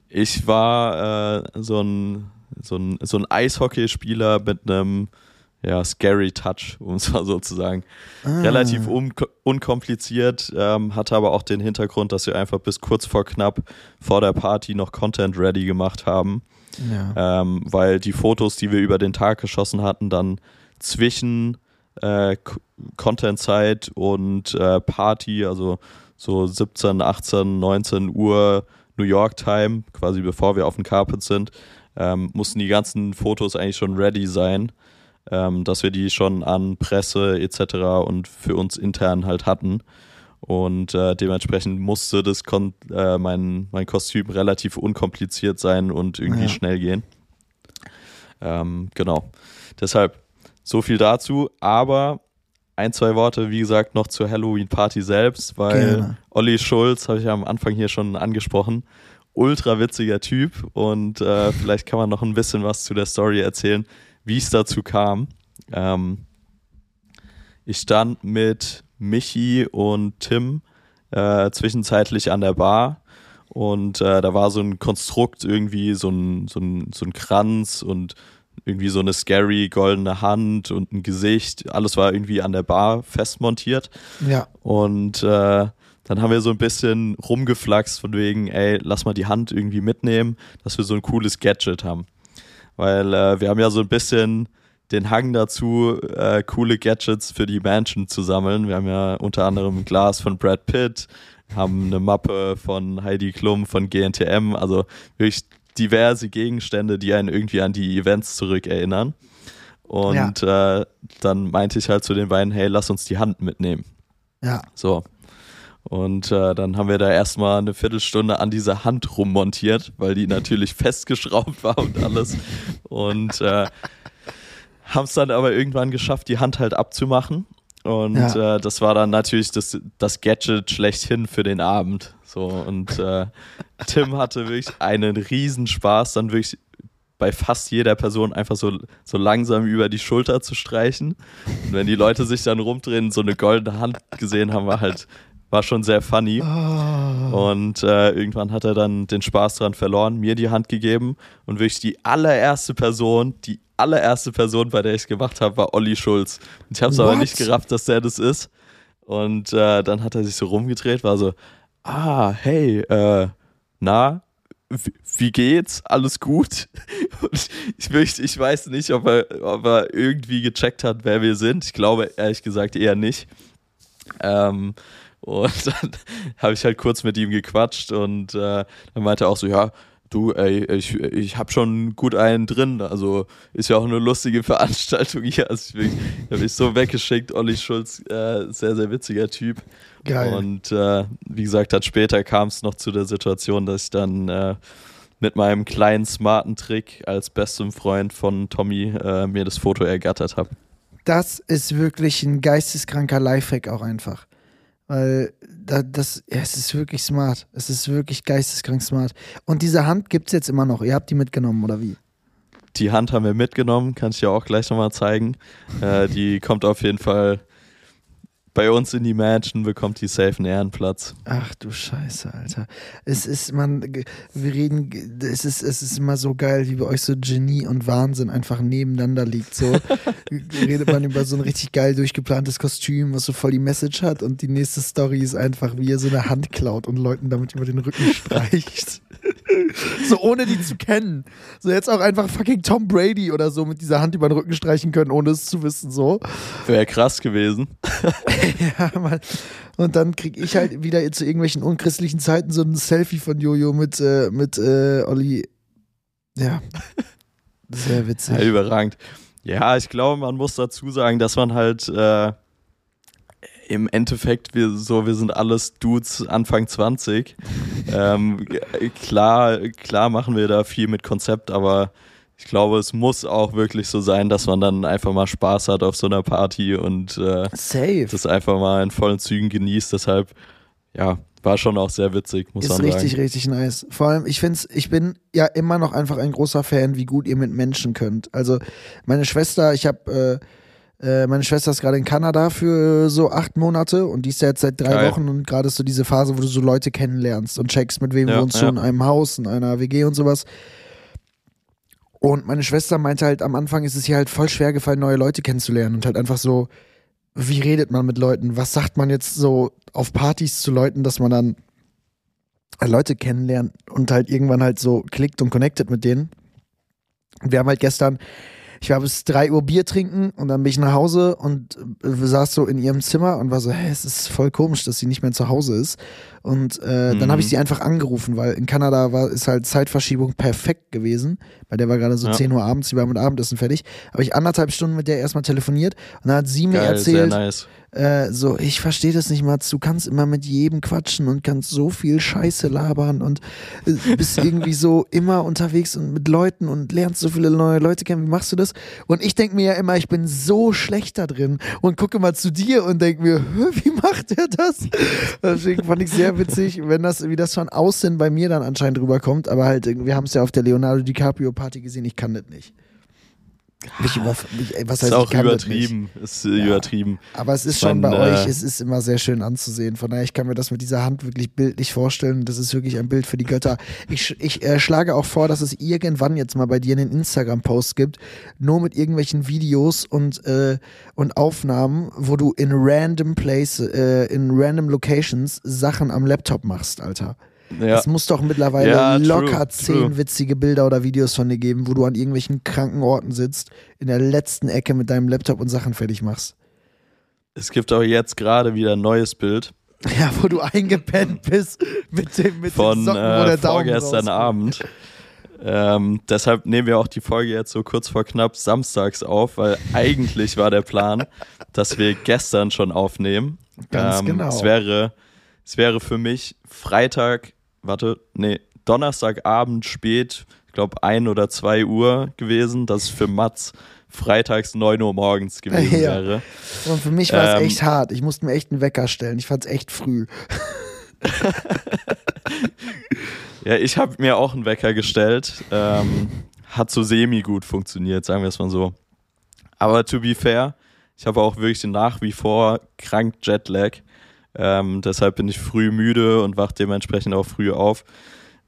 Ich war äh, so ein so ein, so ein Eishockeyspieler mit einem ja, scary Touch, um es mal so zu sagen. Ah. Relativ un unkompliziert, ähm, hatte aber auch den Hintergrund, dass wir einfach bis kurz vor knapp vor der Party noch Content ready gemacht haben. Ja. Ähm, weil die Fotos, die wir über den Tag geschossen hatten, dann zwischen äh, Content-Zeit und äh, Party, also so 17, 18, 19 Uhr New York Time, quasi bevor wir auf dem Carpet sind, ähm, mussten die ganzen Fotos eigentlich schon ready sein ähm, dass wir die schon an Presse etc. und für uns intern halt hatten. Und äh, dementsprechend musste das Kon äh, mein, mein Kostüm relativ unkompliziert sein und irgendwie ja. schnell gehen. Ähm, genau. Deshalb so viel dazu. Aber ein, zwei Worte, wie gesagt, noch zur Halloween-Party selbst, weil Gerne. Olli Schulz, habe ich ja am Anfang hier schon angesprochen, ultra witziger Typ und äh, vielleicht kann man noch ein bisschen was zu der Story erzählen, wie es dazu kam. Ähm, ich stand mit Michi und Tim äh, zwischenzeitlich an der Bar und äh, da war so ein Konstrukt irgendwie, so ein, so, ein, so ein Kranz und irgendwie so eine scary goldene Hand und ein Gesicht. Alles war irgendwie an der Bar festmontiert. Ja. Und äh, dann haben wir so ein bisschen rumgeflaxt von wegen, ey, lass mal die Hand irgendwie mitnehmen, dass wir so ein cooles Gadget haben weil äh, wir haben ja so ein bisschen den Hang dazu, äh, coole Gadgets für die Mansion zu sammeln. Wir haben ja unter anderem ein Glas von Brad Pitt, haben eine Mappe von Heidi Klum von GNTM, also wirklich diverse Gegenstände, die einen irgendwie an die Events zurückerinnern. Und ja. äh, dann meinte ich halt zu den beiden, hey, lass uns die Hand mitnehmen. Ja. So. Und äh, dann haben wir da erstmal eine Viertelstunde an dieser Hand rummontiert, weil die natürlich festgeschraubt war und alles. Und äh, haben es dann aber irgendwann geschafft, die Hand halt abzumachen. Und ja. äh, das war dann natürlich das, das Gadget schlechthin für den Abend. So, und äh, Tim hatte wirklich einen Riesenspaß, dann wirklich bei fast jeder Person einfach so, so langsam über die Schulter zu streichen. Und wenn die Leute sich dann rumdrehen, so eine goldene Hand gesehen haben, war halt war schon sehr funny. Oh. Und äh, irgendwann hat er dann den Spaß dran verloren, mir die Hand gegeben und wirklich die allererste Person, die allererste Person, bei der ich es gemacht habe, war Olli Schulz. Und ich habe es aber nicht gerafft, dass der das ist. Und äh, dann hat er sich so rumgedreht, war so, ah, hey, äh, na, wie geht's? Alles gut? Und ich, möchte, ich weiß nicht, ob er, ob er irgendwie gecheckt hat, wer wir sind. Ich glaube ehrlich gesagt eher nicht. Ähm, und dann habe ich halt kurz mit ihm gequatscht und äh, dann meinte er auch so, ja, du, ey, ich, ich habe schon gut einen drin. Also ist ja auch eine lustige Veranstaltung hier. Also ich, ich habe mich so weggeschickt. Olli Schulz, äh, sehr, sehr witziger Typ. Geil. Und äh, wie gesagt, dann später kam es noch zu der Situation, dass ich dann äh, mit meinem kleinen smarten Trick als bestem Freund von Tommy äh, mir das Foto ergattert habe. Das ist wirklich ein geisteskranker Lifehack auch einfach. Weil da, das, ja, es ist wirklich smart. Es ist wirklich geisteskrank smart. Und diese Hand gibt es jetzt immer noch. Ihr habt die mitgenommen, oder wie? Die Hand haben wir mitgenommen, kann ich dir auch gleich nochmal zeigen. äh, die kommt auf jeden Fall bei uns in die Mansion bekommt die safe einen Ehrenplatz. Ach du Scheiße, Alter. Es ist, man, wir reden, es ist, es ist immer so geil, wie bei euch so Genie und Wahnsinn einfach nebeneinander liegt. So redet man über so ein richtig geil durchgeplantes Kostüm, was so voll die Message hat und die nächste Story ist einfach, wie er so eine Hand klaut und Leuten damit über den Rücken streicht. so ohne die zu kennen. So jetzt auch einfach fucking Tom Brady oder so mit dieser Hand über den Rücken streichen können, ohne es zu wissen, so. Wäre krass gewesen. ja, Mann. Und dann kriege ich halt wieder zu irgendwelchen unchristlichen Zeiten so ein Selfie von Jojo mit, äh, mit äh, Olli. Ja. Sehr witzig. Ja, überragend. Ja, ich glaube, man muss dazu sagen, dass man halt äh, im Endeffekt, wir, so, wir sind alles Dudes Anfang 20. ähm, klar, klar machen wir da viel mit Konzept, aber ich glaube, es muss auch wirklich so sein, dass man dann einfach mal Spaß hat auf so einer Party und äh, das einfach mal in vollen Zügen genießt. Deshalb, ja, war schon auch sehr witzig, muss ist man sagen. Ist richtig, richtig nice. Vor allem, ich finde ich bin ja immer noch einfach ein großer Fan, wie gut ihr mit Menschen könnt. Also, meine Schwester, ich habe äh, äh, meine Schwester ist gerade in Kanada für so acht Monate und die ist ja jetzt seit drei Geil. Wochen und gerade ist so diese Phase, wo du so Leute kennenlernst und checkst, mit wem ja, wohnst du ja. in einem Haus, in einer WG und sowas. Und meine Schwester meinte halt, am Anfang ist es hier halt voll schwer gefallen, neue Leute kennenzulernen und halt einfach so, wie redet man mit Leuten? Was sagt man jetzt so auf Partys zu Leuten, dass man dann Leute kennenlernt und halt irgendwann halt so klickt und connected mit denen. Und wir haben halt gestern ich war bis drei Uhr Bier trinken und dann bin ich nach Hause und äh, saß so in ihrem Zimmer und war so, hä, es ist voll komisch, dass sie nicht mehr zu Hause ist. Und äh, mhm. dann habe ich sie einfach angerufen, weil in Kanada war ist halt Zeitverschiebung perfekt gewesen. Bei der war gerade so ja. 10 Uhr abends, sie war mit Abendessen fertig. Habe ich anderthalb Stunden mit der erstmal telefoniert und dann hat sie mir Geil, erzählt, nice. äh, so, ich verstehe das nicht mal, du kannst immer mit jedem quatschen und kannst so viel Scheiße labern und äh, bist irgendwie so immer unterwegs und mit Leuten und lernst so viele neue Leute kennen. Wie machst du das? Und ich denke mir ja immer, ich bin so schlecht da drin und gucke mal zu dir und denke mir, wie macht er das? Deswegen fand ich sehr witzig, wenn das, wie das von außen bei mir dann anscheinend rüberkommt, aber halt, wir haben es ja auf der Leonardo DiCaprio Party gesehen, ich kann das nicht. Mich über, mich, was heißt, ist auch übertrieben. Ist ja. übertrieben. Aber es ist schon bei äh, euch, es ist immer sehr schön anzusehen. Von daher, ich kann mir das mit dieser Hand wirklich bildlich vorstellen. Das ist wirklich ein Bild für die Götter. Ich, ich äh, schlage auch vor, dass es irgendwann jetzt mal bei dir einen Instagram-Post gibt, nur mit irgendwelchen Videos und, äh, und Aufnahmen, wo du in random place, äh, in random Locations Sachen am Laptop machst, Alter. Ja. Es muss doch mittlerweile ja, locker true, zehn true. witzige Bilder oder Videos von dir geben, wo du an irgendwelchen kranken Orten sitzt, in der letzten Ecke mit deinem Laptop und Sachen fertig machst. Es gibt auch jetzt gerade wieder ein neues Bild. Ja, wo du eingepennt bist mit dem mit Von den Socken, äh, der vorgestern Abend. Ähm, deshalb nehmen wir auch die Folge jetzt so kurz vor knapp samstags auf, weil eigentlich war der Plan, dass wir gestern schon aufnehmen. Ganz ähm, genau. Es wäre, es wäre für mich Freitag warte, nee, Donnerstagabend spät, ich glaube ein oder zwei Uhr gewesen, dass es für Mats freitags 9 Uhr morgens gewesen ja. wäre. Und für mich war es ähm, echt hart. Ich musste mir echt einen Wecker stellen. Ich fand es echt früh. ja, ich habe mir auch einen Wecker gestellt. Ähm, hat so semi gut funktioniert, sagen wir es mal so. Aber to be fair, ich habe auch wirklich nach wie vor krank Jetlag. Ähm, deshalb bin ich früh müde und wach dementsprechend auch früh auf.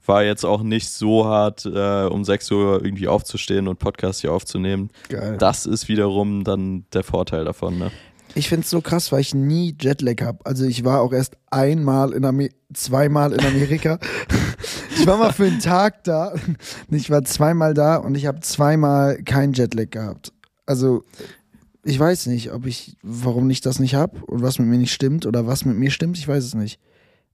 War jetzt auch nicht so hart, äh, um 6 Uhr irgendwie aufzustehen und Podcast hier aufzunehmen. Geil. Das ist wiederum dann der Vorteil davon. Ne? Ich finde es so krass, weil ich nie Jetlag habe. Also ich war auch erst einmal in Amerika, zweimal in Amerika. ich war mal für einen Tag da. Ich war zweimal da und ich habe zweimal keinen Jetlag gehabt. Also ich weiß nicht, ob ich, warum ich das nicht habe und was mit mir nicht stimmt oder was mit mir stimmt. Ich weiß es nicht.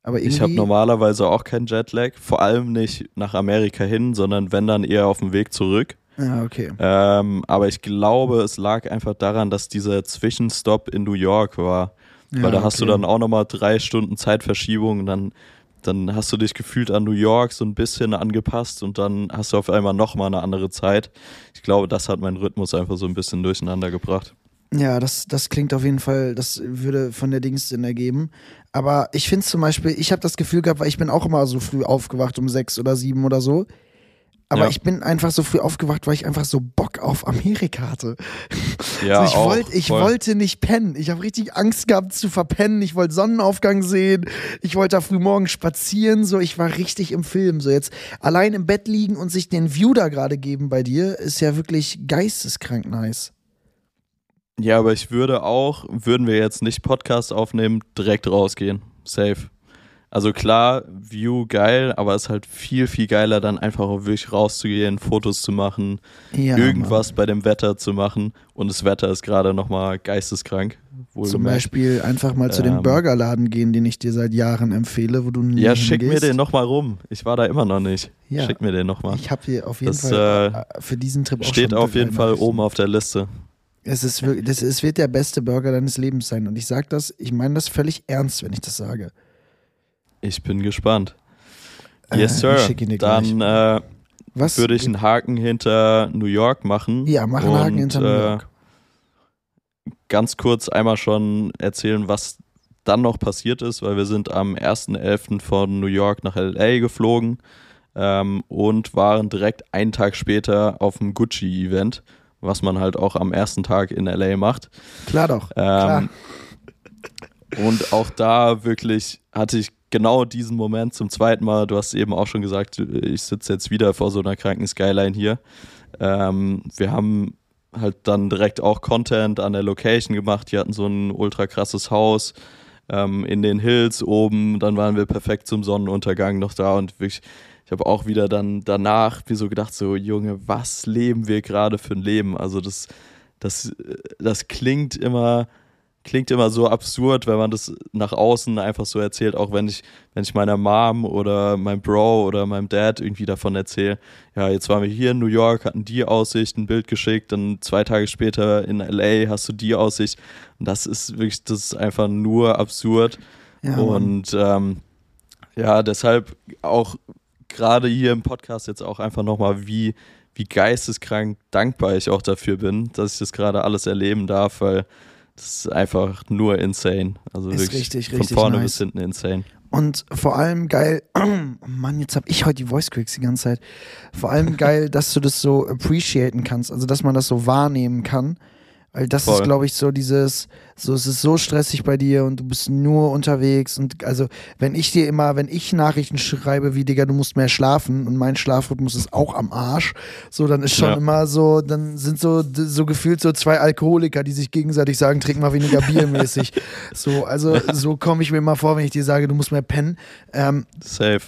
Aber irgendwie, Ich habe normalerweise auch keinen Jetlag, vor allem nicht nach Amerika hin, sondern wenn dann eher auf dem Weg zurück. Ja, okay. Ähm, aber ich glaube, es lag einfach daran, dass dieser Zwischenstopp in New York war. Ja, Weil da hast du okay. dann auch nochmal drei Stunden Zeitverschiebung und dann, dann hast du dich gefühlt an New York so ein bisschen angepasst und dann hast du auf einmal nochmal eine andere Zeit. Ich glaube, das hat meinen Rhythmus einfach so ein bisschen durcheinander gebracht. Ja, das, das klingt auf jeden Fall, das würde von der Dings Sinn ergeben. Aber ich finde zum Beispiel, ich habe das Gefühl gehabt, weil ich bin auch immer so früh aufgewacht, um sechs oder sieben oder so. Aber Ja. ich bin einfach so früh aufgewacht, weil ich einfach so Bock auf Amerika hatte. Ja, also ich, auch, wollt, ich voll. wollte nicht pennen. Ich habe richtig Angst gehabt zu verpennen. Ich wollte Sonnenaufgang sehen. Ich wollte da früh morgens spazieren. So, ich war richtig im Film. So jetzt allein im Bett liegen und sich den View da gerade geben bei dir, ist ja wirklich geisteskrank nice. Ja, aber ich würde auch, würden wir jetzt nicht Podcast aufnehmen, direkt rausgehen. Safe. Also klar, View geil, aber es ist halt viel, viel geiler, dann einfach auch wirklich rauszugehen, Fotos zu machen, Ja, irgendwas bei dem Wetter zu machen. Und das Wetter ist gerade nochmal geisteskrank. Zum. Beispiel einfach mal zu dem Ähm. Burgerladen gehen, den ich dir seit Jahren empfehle, wo du nie Ja, schick mir hingehst. den nochmal rum. Ich war da immer noch nicht. Ja. Schick mir den nochmal. Ich habe hier auf jeden Das, Fall äh, für diesen Trip auch Steht auf jeden Fall oben auf der Liste. Es, ist wirklich, das, es wird der beste Burger deines Lebens sein. Und ich sage das, ich meine das völlig ernst, wenn ich das sage. Ich bin gespannt. Äh, Yes, Sir. dir Dann äh, würde ich einen Haken hinter New York machen. ja, mach einen Haken hinter New äh, York. ganz kurz einmal schon erzählen, was dann noch passiert ist, weil wir sind am 1.11. von New York nach LA geflogen ähm, und waren direkt einen Tag später auf dem Gucci-Event, was man halt auch am ersten Tag in LA macht. Klar doch. Klar. Ähm, und auch da wirklich hatte ich genau diesen Moment zum zweiten Mal. Du hast eben auch schon gesagt, ich sitze jetzt wieder vor so einer kranken Skyline hier. Ähm, wir haben halt dann direkt auch Content an der Location gemacht. Die hatten so ein ultra krasses Haus ähm, in den Hills oben. Dann waren wir perfekt zum Sonnenuntergang noch da und wirklich. Ich habe auch wieder dann danach mir so gedacht, so Junge, was leben wir gerade für ein Leben? Also das, das, das klingt immer, klingt immer so absurd, wenn man das nach außen einfach so erzählt, auch wenn ich, wenn ich meiner Mom oder meinem Bro oder meinem Dad irgendwie davon erzähle, ja, jetzt waren wir hier in New York, hatten die Aussicht, ein Bild geschickt, dann zwei Tage später in LA hast du die Aussicht. Und das ist wirklich, das ist einfach nur absurd. Ja. Und ähm, ja, deshalb auch gerade hier im Podcast jetzt auch einfach nochmal, wie, wie geisteskrank dankbar ich auch dafür bin, dass ich das gerade alles erleben darf, weil das ist einfach nur insane. Also Ist wirklich richtig, von richtig vorne nice. bis hinten insane. Und vor allem geil, oh Mann, jetzt habe ich heute die Voice Cracks die ganze Zeit. Vor allem geil, dass du das so appreciaten kannst, also dass man das so wahrnehmen kann. Weil das ist, Voll. glaube ich, so dieses, so es ist so stressig bei dir und du bist nur unterwegs und also wenn ich dir immer, wenn ich Nachrichten schreibe wie Digga, du musst mehr schlafen und mein Schlafrhythmus ist auch am Arsch, so dann ist schon Ja. immer so, dann sind so so gefühlt so zwei Alkoholiker, die sich gegenseitig sagen, trink mal weniger Bier mäßig. So, also so komme ich mir immer vor, wenn ich dir sage, du musst mehr pennen. Ähm, Safe.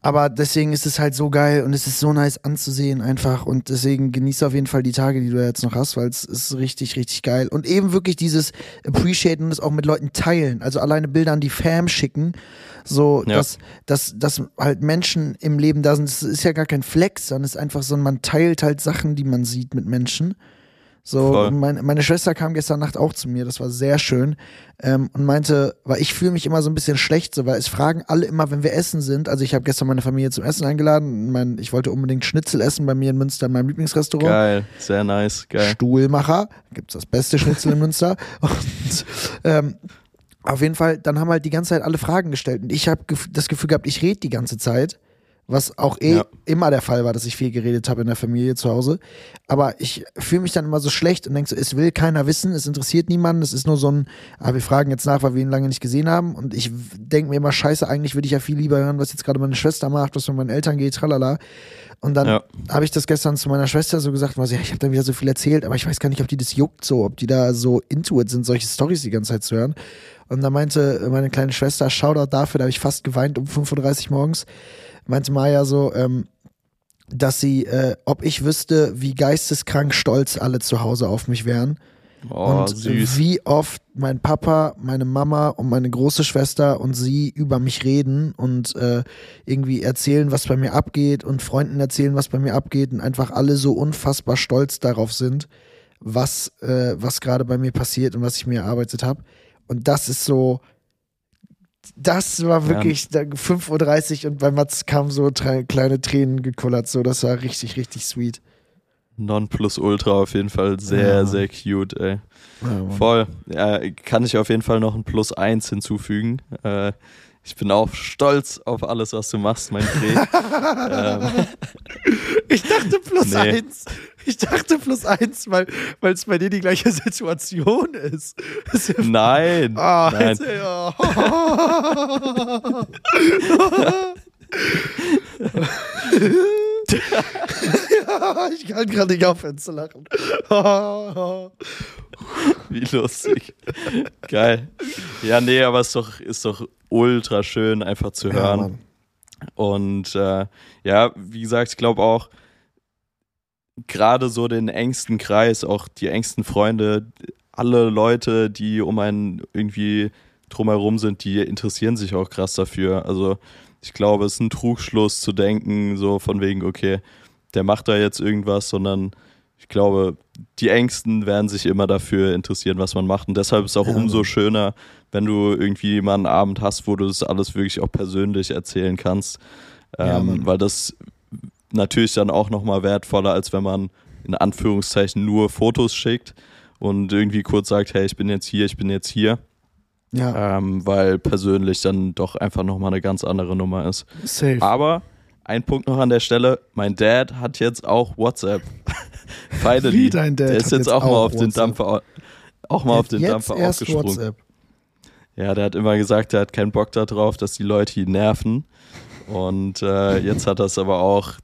Aber deswegen ist es halt so geil und es ist so nice anzusehen einfach. Und deswegen genieße auf jeden Fall die Tage, die du jetzt noch hast, weil es ist richtig, richtig geil. Und eben wirklich dieses Appreciaten und es auch mit Leuten teilen. Also alleine Bilder an die Fam schicken. So, Ja. dass, dass, dass halt Menschen im Leben da sind. Das ist ja gar kein Flex, sondern es ist einfach so, man teilt halt Sachen, die man sieht mit Menschen. So, und meine, Schwester kam gestern Nacht auch zu mir, das war sehr schön, ähm, und meinte, weil ich fühle mich immer so ein bisschen schlecht, so, weil es fragen alle immer, wenn wir essen sind. Also ich habe gestern meine Familie zum Essen eingeladen. Mein, ich wollte unbedingt Schnitzel essen bei mir in Münster in meinem Lieblingsrestaurant. Geil, sehr nice, geil. Stuhlmacher, gibt's das beste Schnitzel in Münster. Und ähm, auf jeden Fall, dann haben halt die ganze Zeit alle Fragen gestellt. Und ich habe das Gefühl gehabt, ich rede die ganze Zeit, was auch eh ja. immer der Fall war, dass ich viel geredet habe in der Familie zu Hause. Aber ich fühle mich dann immer so schlecht und denke so, es will keiner wissen, es interessiert niemanden, es ist nur so ein, aber ah, wir fragen jetzt nach, weil wir ihn lange nicht gesehen haben. Und ich denke mir immer, scheiße, eigentlich würde ich ja viel lieber hören, was jetzt gerade meine Schwester macht, was mit meinen Eltern geht, tralala. Und dann ja. habe ich das gestern zu meiner Schwester so gesagt, was ja, ich habe dann wieder so viel erzählt, aber ich weiß gar nicht, ob die das juckt so, ob die da so into it sind, solche Stories die ganze Zeit zu hören. Und dann meinte meine kleine Schwester, Shoutout dafür, da habe ich fast geweint um 5.30 Uhr morgens meinte Maya so, ähm, dass sie, äh, ob ich wüsste, wie geisteskrank stolz alle zu Hause auf mich wären. Oh, und süß. wie oft mein Papa, meine Mama und meine große Schwester und sie über mich reden und äh, irgendwie erzählen, was bei mir abgeht und Freunden erzählen, was bei mir abgeht und einfach alle so unfassbar stolz darauf sind, was, äh, was gerade bei mir passiert und was ich mir erarbeitet habe. Und das ist so, das war wirklich ja. 5.30 Uhr und bei Mats kamen so kleine Tränen gekullert. So, das war richtig, richtig sweet. Non plus ultra auf jeden Fall sehr, ja. sehr cute, ey. Ja, Voll. Ja, kann ich auf jeden Fall noch ein Plus 1 hinzufügen. Äh, ich bin auch stolz auf alles, was du machst, mein Dreh. ähm. Ich dachte plus nee. eins. Ich dachte plus eins, weil es bei dir die gleiche Situation ist. ist ja nein. Oh, nein. Ja. ja, ich kann gerade nicht aufhören zu lachen. Wie lustig. Geil. Ja, nee, aber es ist doch, ist doch ultra schön einfach zu hören. Ja, Und äh, ja, wie gesagt, ich glaube auch, gerade so den engsten Kreis, auch die engsten Freunde, alle Leute, die um einen irgendwie drumherum sind, die interessieren sich auch krass dafür. Also ich glaube, es ist ein Trugschluss zu denken, so von wegen, okay, der macht da jetzt irgendwas, sondern ich glaube, die Ängsten werden sich immer dafür interessieren, was man macht. Und deshalb ist es auch ja. umso schöner, wenn du irgendwie mal einen Abend hast, wo du das alles wirklich auch persönlich erzählen kannst. Ähm, ja, weil das natürlich dann auch nochmal wertvoller, als wenn man in Anführungszeichen nur Fotos schickt und irgendwie kurz sagt, hey, ich bin jetzt hier, ich bin jetzt hier. Ja. Ähm, weil persönlich dann doch einfach nochmal eine ganz andere Nummer ist. Safe. Aber ein Punkt noch an der Stelle, mein Dad hat jetzt auch WhatsApp. Finally. Dein Dad der ist jetzt, jetzt auch, auch, mal auf WhatsApp. den Dampfer auch mal auf den Dampfer aufgesprungen. WhatsApp. Ja, der hat immer gesagt, er hat keinen Bock darauf, dass die Leute ihn nerven. Und äh, jetzt hat er es aber auch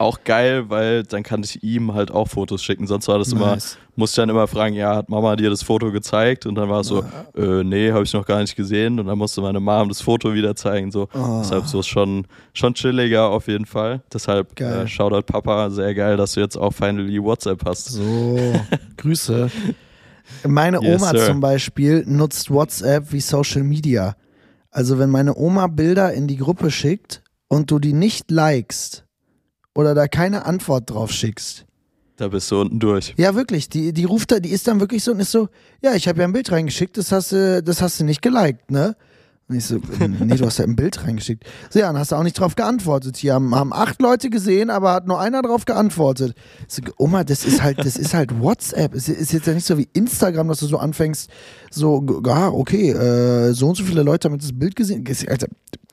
auch geil, weil dann kann ich ihm halt auch Fotos schicken. Sonst war das nice. immer, musste ich dann immer fragen, ja, hat Mama dir das Foto gezeigt? Und dann war es so, ja. äh, nee, habe ich noch gar nicht gesehen. Und dann musste meine Mom das Foto wieder zeigen. So. Oh. Deshalb so ist schon, schon chilliger auf jeden Fall. Deshalb äh, Shoutout Papa, sehr geil, dass du jetzt auch finally WhatsApp hast. So, Grüße. Meine yes, Oma sir. zum Beispiel nutzt WhatsApp wie Social Media. Also wenn meine Oma Bilder in die Gruppe schickt und du die nicht likest, oder da keine Antwort drauf schickst. Da bist du unten durch. Ja, wirklich. Die, die ruft da, die ist dann wirklich so und ist so, ja, ich habe ja ein Bild reingeschickt, das hast du, das hast du nicht geliked, ne? Und ich so, nee, du hast ja ein Bild reingeschickt. So, ja, dann hast du auch nicht drauf geantwortet. Hier haben, haben acht Leute gesehen, aber hat nur einer drauf geantwortet. So, Oma, das ist halt, das ist halt WhatsApp. Es ist jetzt ja nicht so wie Instagram, dass du so anfängst, so, ja, okay, äh, so und so viele Leute haben das Bild gesehen. Alter,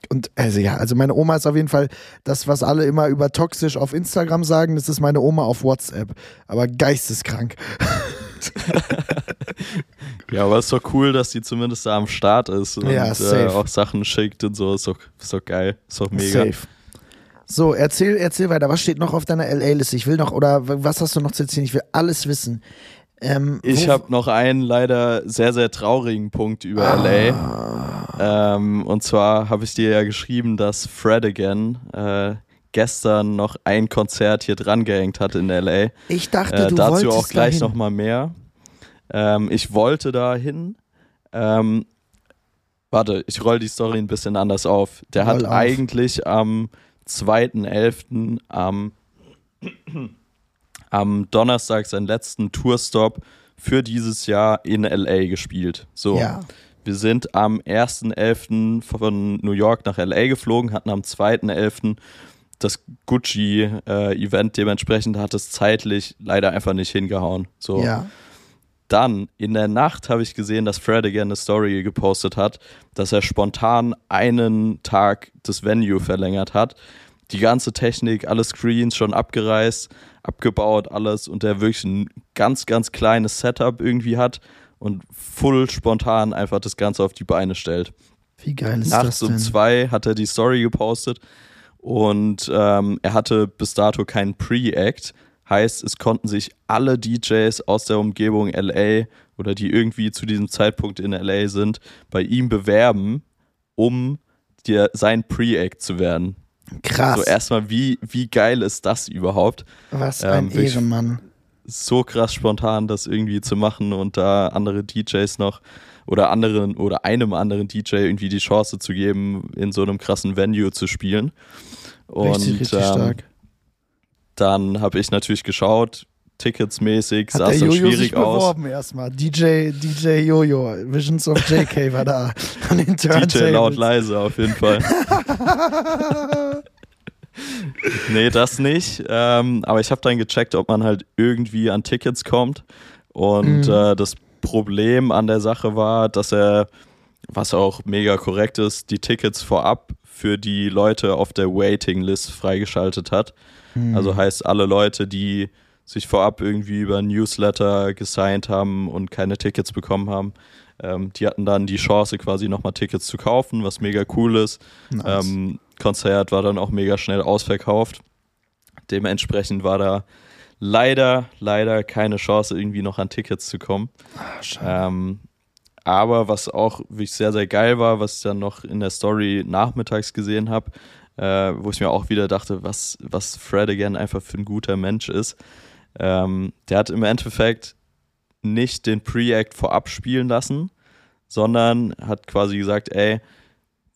und also ja, also meine Oma ist auf jeden Fall das, was alle immer über toxisch auf Instagram sagen, das ist meine Oma auf WhatsApp. Aber geisteskrank. ja, aber es ist doch cool, dass die zumindest da am Start ist und ja, äh, auch Sachen schickt und so. Ist doch, ist doch geil. Ist doch mega. Safe. So, erzähl, erzähl weiter. Was steht noch auf deiner LA-Liste? Ich will noch, oder was hast du noch zu erzählen? Ich will alles wissen. Ähm, ich habe noch einen leider sehr, sehr traurigen Punkt über ah. LA. Ähm, und zwar habe ich dir ja geschrieben, dass Fred Again äh, gestern noch ein Konzert hier dran gehängt hat in LA. Ich dachte, äh, du dazu wolltest auch gleich nochmal mehr. Ähm, ich wollte dahin. Ähm, warte, ich roll die Story ein bisschen anders auf. Der roll hat auf. eigentlich am 2.11. am am Donnerstag seinen letzten Tourstop für dieses Jahr in LA gespielt. So. Ja. Wir sind am 1.11. von New York nach LA geflogen, hatten am 2.11. das Gucci-Event, äh, dementsprechend hat es zeitlich leider einfach nicht hingehauen. So. Ja. Dann in der Nacht habe ich gesehen, dass Fred again eine Story gepostet hat, dass er spontan einen Tag das Venue verlängert hat die ganze Technik, alle Screens schon abgereist, abgebaut, alles und der wirklich ein ganz, ganz kleines Setup irgendwie hat und full spontan einfach das Ganze auf die Beine stellt. Wie geil ist Nachts das denn? um zwei hat er die Story gepostet und ähm, er hatte bis dato keinen Pre-Act. Heißt, es konnten sich alle DJs aus der Umgebung LA oder die irgendwie zu diesem Zeitpunkt in LA sind, bei ihm bewerben, um dir sein Pre-Act zu werden. Krass. So erstmal, wie, wie geil ist das überhaupt? Was ähm, ein wirklich- Ehrenmann. so krass spontan, das irgendwie zu machen und da andere DJs noch oder anderen oder einem anderen DJ irgendwie die Chance zu geben, in so einem krassen Venue zu spielen. Und richtig, richtig ähm, stark. dann habe ich natürlich geschaut, ticketsmäßig sah es dann Jojo sich schwierig aus. beworben erstmal. DJ, DJ Jojo, Visions of JK war da. An den DJ laut leise auf jeden Fall. nee, das nicht. Ähm, aber ich habe dann gecheckt, ob man halt irgendwie an Tickets kommt. Und Mhm. äh, das Problem an der Sache war, dass er, was auch mega korrekt ist, die Tickets vorab für die Leute auf der Waiting List freigeschaltet hat. Hm. Also heißt, alle Leute, die sich vorab irgendwie über Newsletter gesigned haben und keine Tickets bekommen haben, ähm, die hatten dann die Chance, quasi nochmal Tickets zu kaufen, was mega cool ist. Nice. Ähm, Konzert war dann auch mega schnell ausverkauft. Dementsprechend war da leider, leider keine Chance, irgendwie noch an Tickets zu kommen. Ah, schade. Ähm, aber was auch wirklich sehr, sehr geil war, was ich dann noch in der Story nachmittags gesehen habe, äh, wo ich mir auch wieder dachte, was, was Fred again einfach für ein guter Mensch ist. Ähm, der hat im Endeffekt nicht den Pre-Act vorab spielen lassen, sondern hat quasi gesagt, ey,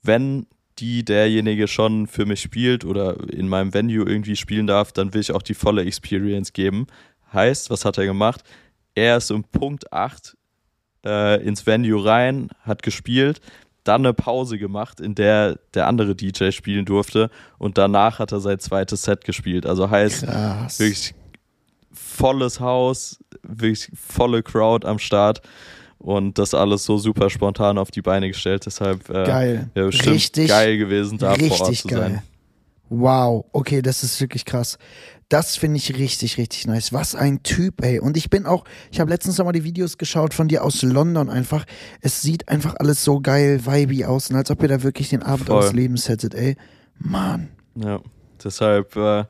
wenn die derjenige schon für mich spielt oder in meinem Venue irgendwie spielen darf, dann will ich auch die volle Experience geben. Heißt, was hat er gemacht? Er ist um Punkt 8 äh, ins Venue rein, hat gespielt, dann eine Pause gemacht, in der der andere DJ spielen durfte und danach hat er sein zweites Set gespielt. Also heißt, Krass. wirklich volles Haus, wirklich volle Crowd am Start und das alles so super spontan auf die Beine gestellt. Deshalb äh, Geil. wäre bestimmt Richtig, geil gewesen, da vor Ort richtig zu geil. sein. Wow, okay, das ist wirklich krass. Das finde ich richtig, richtig nice. Was ein Typ, ey. Und ich bin auch, ich habe letztens nochmal die Videos geschaut von dir aus London einfach. Es sieht einfach alles so geil, vibey aus und als ob ihr da wirklich den Abend Voll. eures Lebens hättet, ey. Mann. Ja, deshalb, äh,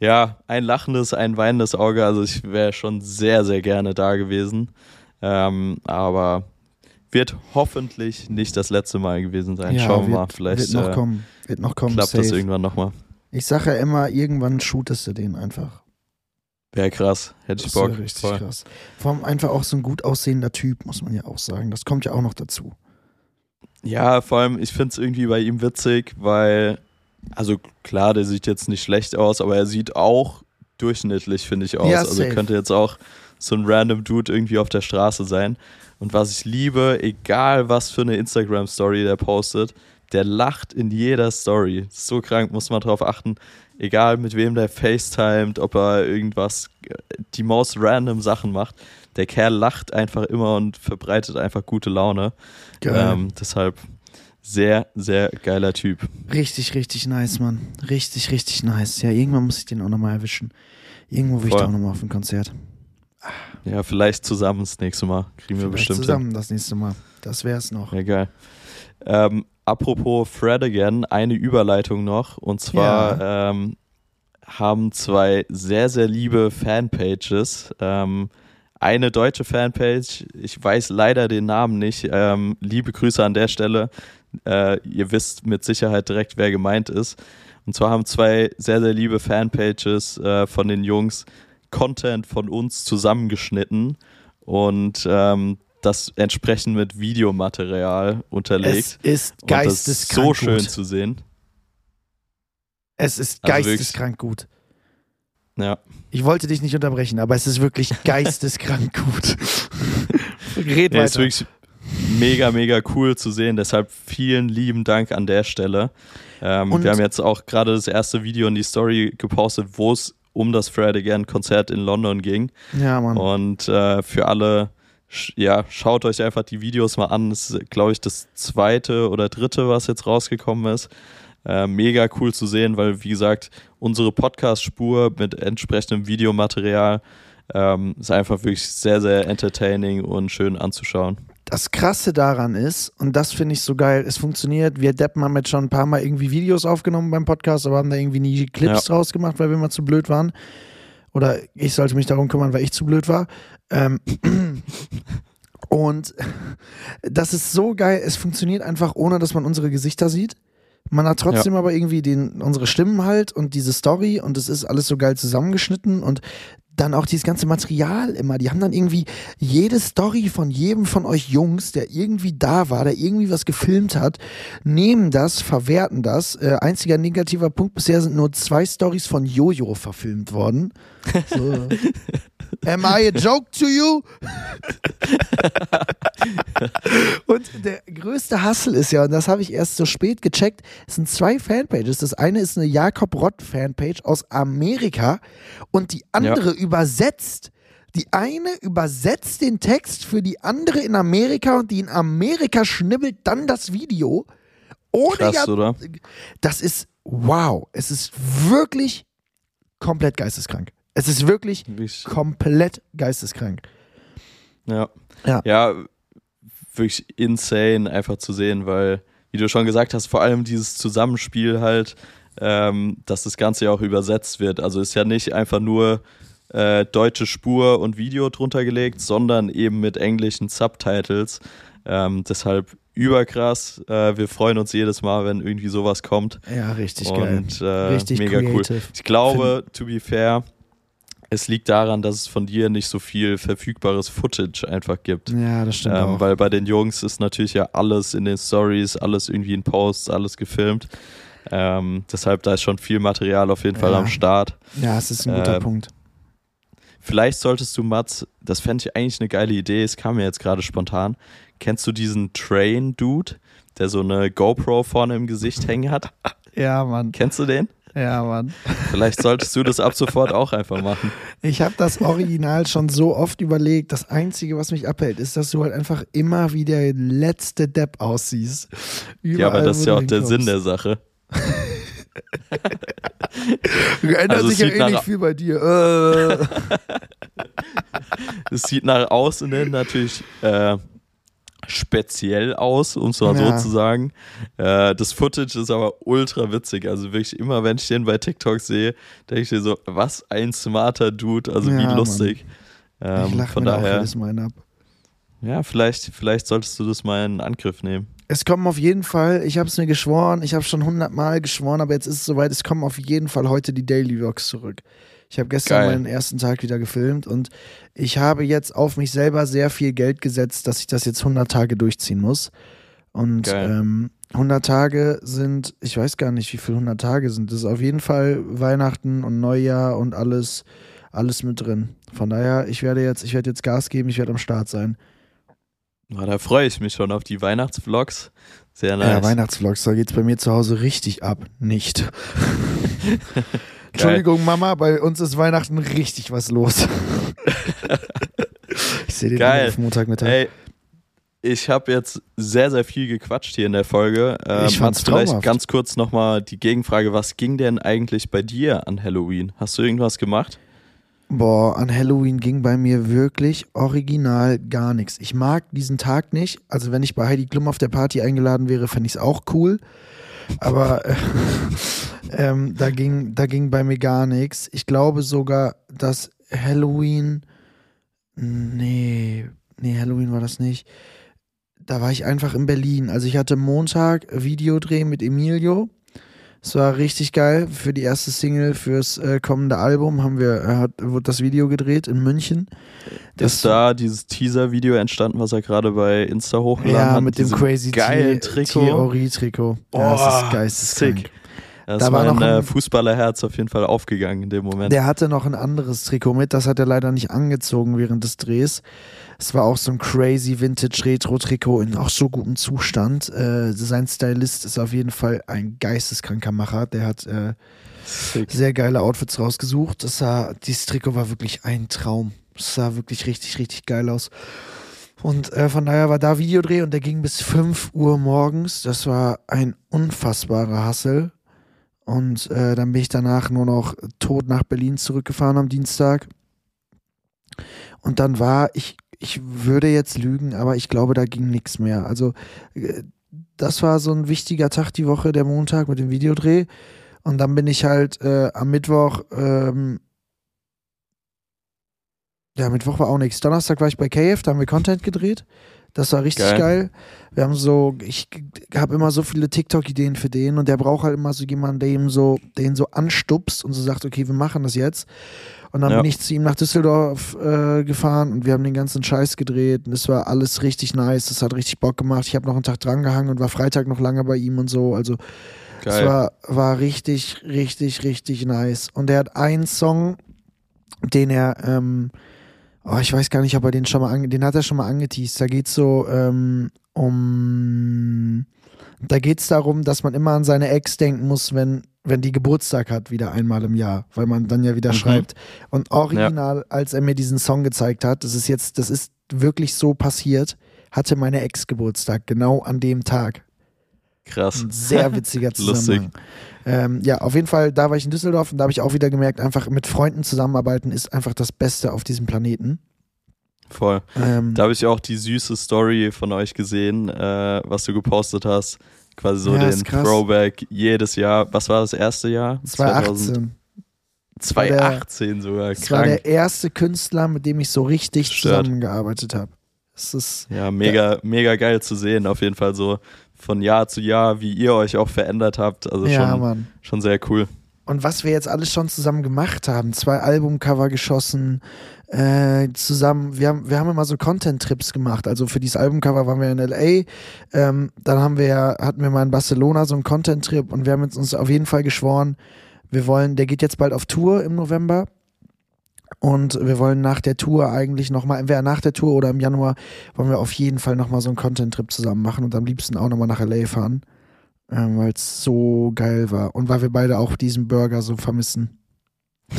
ja, ein lachendes, ein weinendes Auge. Also ich wäre schon sehr, sehr gerne da gewesen. Ähm, aber wird hoffentlich nicht das letzte Mal gewesen sein. Schauen wir mal, vielleicht wird noch äh, kommen. Wird noch kommen. klappt das safe. irgendwann nochmal. Ich sage ja immer, irgendwann shootest du den einfach. Wäre krass, hätte ich Das Bock. wäre richtig Voll. krass. Vor allem einfach auch so ein gut aussehender Typ, muss man ja auch sagen. Das kommt ja auch noch dazu. Ja, vor allem, ich finde es irgendwie bei ihm witzig, weil, also klar, der sieht jetzt nicht schlecht aus, aber er sieht auch durchschnittlich, finde ich, aus. Ja, also könnte jetzt auch so ein random Dude irgendwie auf der Straße sein. Und was ich liebe, egal was für eine Instagram-Story der postet, der lacht in jeder Story. So krank, muss man drauf achten. Egal mit wem der FaceTimet, ob er irgendwas, die most random Sachen macht. Der Kerl lacht einfach immer und verbreitet einfach gute Laune. Ähm, deshalb sehr, sehr geiler Typ. Richtig, richtig nice, Mann. Richtig, richtig nice. Ja, irgendwann muss ich den auch nochmal erwischen. Irgendwo will ich Voll. da auch nochmal auf ein Konzert. Ja, vielleicht zusammen das nächste Mal. Kriegen wir Vielleicht bestimmt hin. zusammen das nächste Mal. Das wär's noch. Ja, geil. Ähm, apropos Fred again, eine Überleitung noch. Und zwar ähm, haben zwei sehr, sehr liebe Fanpages. Ähm, eine deutsche Fanpage, ich weiß leider den Namen nicht. Ähm, liebe Grüße an der Stelle. Äh, ihr wisst mit Sicherheit direkt, wer gemeint ist. Und zwar haben zwei sehr, sehr liebe Fanpages äh, von den Jungs Content von uns zusammengeschnitten und ähm, das entsprechend mit Videomaterial unterlegt. Es ist und das ist geisteskrank so schön gut. zu sehen. Es ist Also geisteskrank gut. Ja, Ich wollte dich nicht unterbrechen, aber es ist wirklich geisteskrank gut. Red nee, ist weiter. wirklich mega, mega cool zu sehen. Deshalb vielen lieben Dank an der Stelle. Ähm, Und- wir haben jetzt auch gerade das erste Video in die Story gepostet, wo es um das Fred Again Konzert in London ging. Ja, Mann. Und äh, für alle, ja, schaut euch einfach die Videos mal an. Das ist, glaube ich, das zweite oder dritte, was jetzt rausgekommen ist. Äh, mega cool zu sehen, weil, wie gesagt, unsere Podcast-Spur mit entsprechendem Videomaterial ähm, ist einfach wirklich sehr, sehr entertaining und schön anzuschauen. Das Krasse daran ist, und das finde ich so geil, es funktioniert, wir Deppen haben jetzt schon ein paar Mal irgendwie Videos aufgenommen beim Podcast, aber haben da irgendwie nie Clips ja. draus gemacht, weil wir mal zu blöd waren. Oder ich sollte mich darum kümmern, weil ich zu blöd war. Ähm, und das ist so geil, es funktioniert einfach, ohne dass man unsere Gesichter sieht. Man hat trotzdem ja. aber irgendwie den, unsere Stimmen halt und diese Story und es ist alles so geil zusammengeschnitten und dann auch dieses ganze Material immer. Die haben dann irgendwie jede Story von jedem von euch Jungs, der irgendwie da war, der irgendwie was gefilmt hat, nehmen das, verwerten das. Äh, einziger negativer Punkt bisher sind nur zwei Stories von Jojo verfilmt worden. So. Am I a joke to you? und der größte Hassel ist ja, und das habe ich erst so spät gecheckt, es sind zwei Fanpages. Das eine ist eine Jakob Rott Fanpage aus Amerika und die andere ja. übersetzt. Die eine übersetzt den Text für die andere in Amerika und die in Amerika schnibbelt dann das Video. Ohne Krass, ja, oder? Das ist wow. Es ist wirklich komplett geisteskrank. Es ist wirklich Wie komplett geisteskrank. Ja. ja. Ja, wirklich insane einfach zu sehen, weil, wie du schon gesagt hast, vor allem dieses Zusammenspiel halt, ähm, dass das Ganze ja auch übersetzt wird. Also ist ja nicht einfach nur äh, deutsche Spur und Video drunter gelegt, sondern eben mit englischen Subtitles. Ähm, deshalb überkrass. Äh, wir freuen uns jedes Mal, wenn irgendwie sowas kommt. Ja, richtig und, geil. Äh, richtig mega creative. cool. Ich glaube, Find to be fair, es liegt daran, dass es von dir nicht so viel verfügbares Footage einfach gibt. Ja, das stimmt. Ähm, weil bei den Jungs ist natürlich ja alles in den Stories, alles irgendwie in Posts, alles gefilmt. Ähm, deshalb da ist schon viel Material auf jeden Fall am Start. Ja, es ist ein guter ähm, Punkt. Vielleicht solltest du, Mats, das fände ich eigentlich eine geile Idee, es kam mir jetzt gerade spontan. Kennst du diesen Train-Dude, der so eine GoPro vorne im Gesicht hängen hat? Ja, Mann. Kennst du den? Ja, Mann. Vielleicht solltest du das ab sofort auch einfach machen. Ich habe das Original schon so oft überlegt. Das Einzige, was mich abhält, ist, dass du halt einfach immer wie der letzte Depp aussiehst. Überall, ja, aber das ist ja auch der. Sinn der Sache. Ändert also sich ja eh nicht viel bei dir. Es sieht nach außen hin natürlich äh, speziell aus, um es mal ja. so zu sagen. Äh, das Footage ist aber ultra witzig. Also wirklich immer, wenn ich den bei TikTok sehe, denke ich mir so, was ein smarter Dude, also ja, wie lustig. Ähm, ich lache von mir daher, auch jedes Mal ab. Ja, vielleicht, vielleicht solltest du das mal in Angriff nehmen. Es kommen auf jeden Fall, ich habe es mir geschworen, ich habe schon hundertmal geschworen, aber jetzt ist es soweit, es kommen auf jeden Fall heute die Daily Vlogs zurück. Ich habe gestern Geil. meinen ersten Tag wieder gefilmt und ich habe jetzt auf mich selber sehr viel Geld gesetzt, dass ich das jetzt 100 Tage durchziehen muss. Und ähm, 100 Tage sind, ich weiß gar nicht, wie viele 100 Tage sind. Das ist auf jeden Fall Weihnachten und Neujahr und alles, alles mit drin. Von daher, ich werde jetzt, ich werde jetzt Gas geben, ich werde am Start sein. Na, da freue ich mich schon auf die Weihnachtsvlogs. Sehr nice. Ja, Weihnachtsvlogs, da geht es bei mir zu Hause richtig ab. Nicht. Entschuldigung, Mama, bei uns ist Weihnachten richtig was los. ich sehe den Geil. auf Montagmittag. Ey, ich habe jetzt sehr, sehr viel gequatscht hier in der Folge. Ähm, ich fand's vielleicht traumhaft. ganz kurz nochmal die Gegenfrage: Was ging denn eigentlich bei dir an Halloween? Hast du irgendwas gemacht? Boah, an Halloween ging bei mir wirklich original gar nichts. Ich mag diesen Tag nicht. Also, wenn ich bei Heidi Klum auf der Party eingeladen wäre, fände ich es auch cool. Aber äh, ähm, da, ging, da ging bei mir gar nichts. Ich glaube sogar, dass Halloween. Nee, nee, Halloween war das nicht. Da war ich einfach in Berlin. Also ich hatte Montag Videodreh mit Emilio. Es war richtig geil. Für die erste Single fürs äh, kommende Album haben wir äh, hat, wurde das Video gedreht in München. Das ist da dieses Teaser-Video entstanden, was er gerade bei Insta hochgeladen ja, hat. Ja, mit dem crazy geilen Trikot. Theorie-Trikot. Oh, ja, das ist geisteskrank. Sick. Das da war mein ein, äh, Fußballerherz auf jeden Fall aufgegangen in dem Moment. Der hatte noch ein anderes Trikot mit, das hat er leider nicht angezogen während des Drehs. Es war auch so ein crazy Vintage Retro Trikot in auch so gutem Zustand. Äh, sein Stylist ist auf jeden Fall ein geisteskranker Macher. Der hat äh, sehr geile Outfits rausgesucht. Das sah, dieses Trikot war wirklich ein Traum. Es sah wirklich richtig, richtig geil aus. Und äh, von daher war da Videodreh und der ging bis 5 Uhr morgens. Das war ein unfassbarer Hassel. Und äh, dann bin ich danach nur noch tot nach Berlin zurückgefahren am Dienstag. Und dann war ich, ich würde jetzt lügen, aber ich glaube, da ging nichts mehr. Also äh, das war so ein wichtiger Tag die Woche, der Montag mit dem Videodreh. Und dann bin ich halt äh, am Mittwoch, ähm, ja, Mittwoch war auch nichts. Donnerstag war ich bei KF, da haben wir Content gedreht. Das war richtig geil. geil. Wir haben so, ich habe immer so viele TikTok-Ideen für den und der braucht halt immer so jemanden, der ihm so, den so anstupst und so sagt, okay, wir machen das jetzt. Und dann ja. bin ich zu ihm nach Düsseldorf äh, gefahren und wir haben den ganzen Scheiß gedreht und es war alles richtig nice. Das hat richtig Bock gemacht. Ich habe noch einen Tag drangehangen und war Freitag noch lange bei ihm und so. Also es war, war richtig, richtig, richtig nice. Und er hat einen Song, den er ähm, oh, ich weiß gar nicht, ob er den schon mal, den hat er schon mal angeteased. Da geht's so ähm, um, da geht's darum, dass man immer an seine Ex denken muss, wenn wenn die Geburtstag hat, wieder einmal im Jahr, weil man dann ja wieder mhm. schreibt. Und original, ja. als er mir diesen Song gezeigt hat, das ist jetzt, das ist wirklich so passiert, hatte meine Ex Geburtstag, genau an dem Tag. Krass. Ein sehr witziger Zusammenhang. ähm, ja, auf jeden Fall, da war ich in Düsseldorf und da habe ich auch wieder gemerkt, einfach mit Freunden zusammenarbeiten ist einfach das Beste auf diesem Planeten. Voll. Ähm, da habe ich auch die süße Story von euch gesehen, äh, was du gepostet hast. Quasi so ja, den Throwback jedes Jahr. Was war das erste Jahr? 2018. 2018 sogar. Das war der erste Künstler, mit dem ich so richtig Stört. zusammengearbeitet habe. ja mega, mega geil zu sehen. Auf jeden Fall so von Jahr zu Jahr, wie ihr euch auch verändert habt. Also ja, schon, Mann. schon sehr cool. Und was wir jetzt alles schon zusammen gemacht haben, zwei Albumcover geschossen, äh, zusammen, wir haben, wir haben immer so Content-Trips gemacht. Also für dieses Albumcover waren wir in LA, ähm, dann haben wir, hatten wir mal in Barcelona so einen Content-Trip und wir haben uns auf jeden Fall geschworen, wir wollen, der geht jetzt bald auf Tour im November und wir wollen nach der Tour eigentlich nochmal, entweder nach der Tour oder im Januar, wollen wir auf jeden Fall nochmal so einen Content-Trip zusammen machen und am liebsten auch nochmal nach LA fahren. Ähm, weil es so geil war. Und weil wir beide auch diesen Burger so vermissen.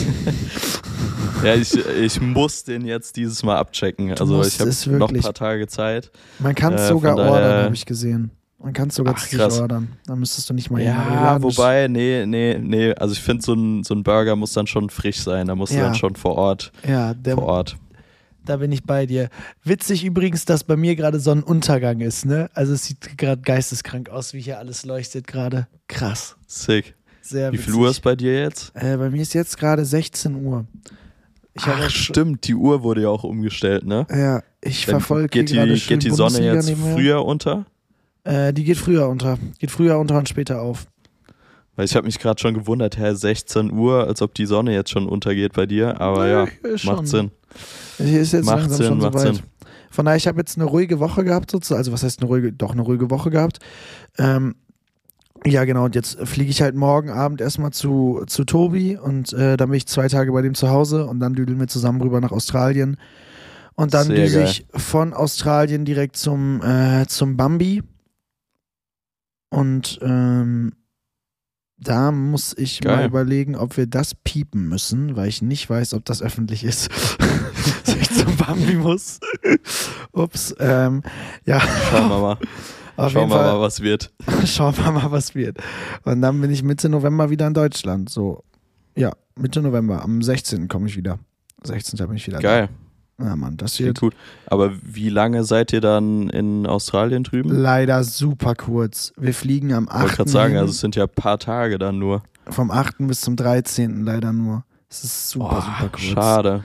ja, ich, ich muss den jetzt dieses Mal abchecken. Du also ich habe noch ein paar Tage Zeit. Man kann es äh, sogar ordern, habe ich gesehen. Man kann es sogar Ach, sich ordern. Dann müsstest du nicht mal Ja, wobei, nee, nee, nee. Also ich finde, so ein, so ein Burger muss dann schon frisch sein. Da muss ja. dann schon vor Ort. Ja, der, vor Ort. Da bin ich bei dir. Witzig übrigens, dass bei mir gerade Sonnenuntergang ist, ne? Also es sieht gerade geisteskrank aus, wie hier alles leuchtet gerade. Krass. Sick. Sehr Wie viel Uhr ist bei dir jetzt? Äh, bei mir ist jetzt gerade 16 Uhr. Ich Ach, stimmt, die Uhr wurde ja auch umgestellt, ne? Ja, ich verfolge geht die, geht die Sonne jetzt früher unter? Äh, die geht früher unter. Geht früher unter und später auf. Weil ich habe mich gerade schon gewundert, Herr, 16 Uhr, als ob die Sonne jetzt schon untergeht bei dir. Aber ja, ja macht Sinn. Hier ist jetzt macht langsam Sinn, schon macht soweit. Sinn. Von daher, ich habe jetzt eine ruhige Woche gehabt, sozusagen. Also was heißt eine ruhige, doch eine ruhige Woche gehabt. Ähm, ja, genau. Und jetzt fliege ich halt morgen Abend erstmal zu, zu Tobi und äh, dann bin ich zwei Tage bei dem zu Hause und dann düdeln wir zusammen rüber nach Australien. Und dann düse ich von Australien direkt zum, äh, zum Bambi. Und ähm, da muss ich Geil. mal überlegen, ob wir das piepen müssen, weil ich nicht weiß, ob das öffentlich ist. Dass ich zum Bambi muss. Ups. Ähm, ja. Schauen wir mal. Auf Schauen wir Fall, mal, was wird. Schauen wir mal, was wird. Und dann bin ich Mitte November wieder in Deutschland. So, ja, Mitte November. Am 16. komme ich wieder. 16. bin ich wieder Geil. da. Ja, Mann, das wird gut. Aber wie lange seid ihr dann in Australien drüben? Leider super kurz. Wir fliegen am 8. Ich wollte gerade sagen, also es sind ja ein paar Tage dann nur. Vom 8. bis zum 13. leider nur. Es ist super, oh, super kurz. Schade.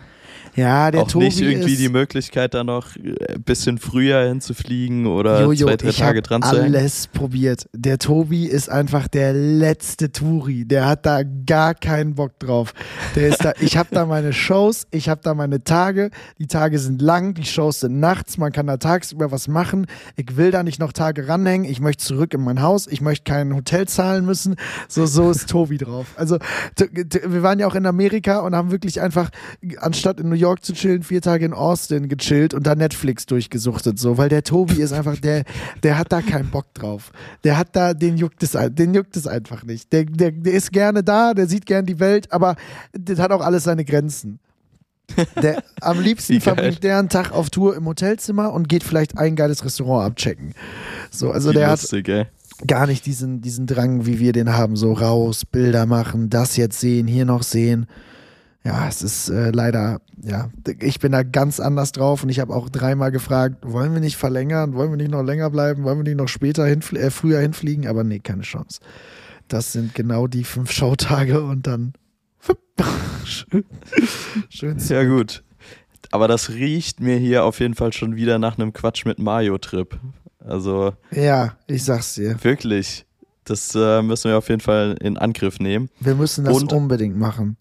Ja, der auch Tobi nicht irgendwie die Möglichkeit, da noch ein äh, bisschen früher hinzufliegen oder Jojo, zwei, drei ich Tage dran zu sein? alles probiert. Der Tobi ist einfach der letzte Touri. Der hat da gar keinen Bock drauf. Der ist da, ich habe da meine Shows, ich habe da meine Tage. Die Tage sind lang, die Shows sind nachts, man kann da tagsüber was machen. Ich will da nicht noch Tage ranhängen. Ich möchte zurück in mein Haus. Ich möchte kein Hotel zahlen müssen. So, so ist Tobi drauf. Also, wir waren ja auch in Amerika und haben wirklich einfach, anstatt in New York York zu chillen, vier Tage in Austin gechillt und da Netflix durchgesuchtet, so, weil der Tobi ist einfach, der, der hat da keinen Bock drauf. Der hat da, den juckt es, den juckt es einfach nicht. Der, der, der ist gerne da, der sieht gerne die Welt, aber das hat auch alles seine Grenzen. Der, am liebsten verbringt der einen Tag auf Tour im Hotelzimmer und geht vielleicht ein geiles Restaurant abchecken. So, also Wie der lustig, ey. hat gar nicht diesen, diesen Drang, wie wir den haben, so raus, Bilder machen, das jetzt sehen, hier noch sehen. Ja, es ist äh, leider, ja, ich bin da ganz anders drauf und ich habe auch dreimal gefragt, wollen wir nicht verlängern, wollen wir nicht noch länger bleiben, wollen wir nicht noch später hinfl äh, früher hinfliegen, aber nee, keine Chance. Das sind genau die fünf Showtage und dann schön. schön. Ja, gut. Aber das riecht mir hier auf jeden Fall schon wieder nach einem Quatsch mit Mario-Trip. Also. Ja, ich sag's dir. Wirklich. Das äh, müssen wir auf jeden Fall in Angriff nehmen. Wir müssen das Und- unbedingt machen.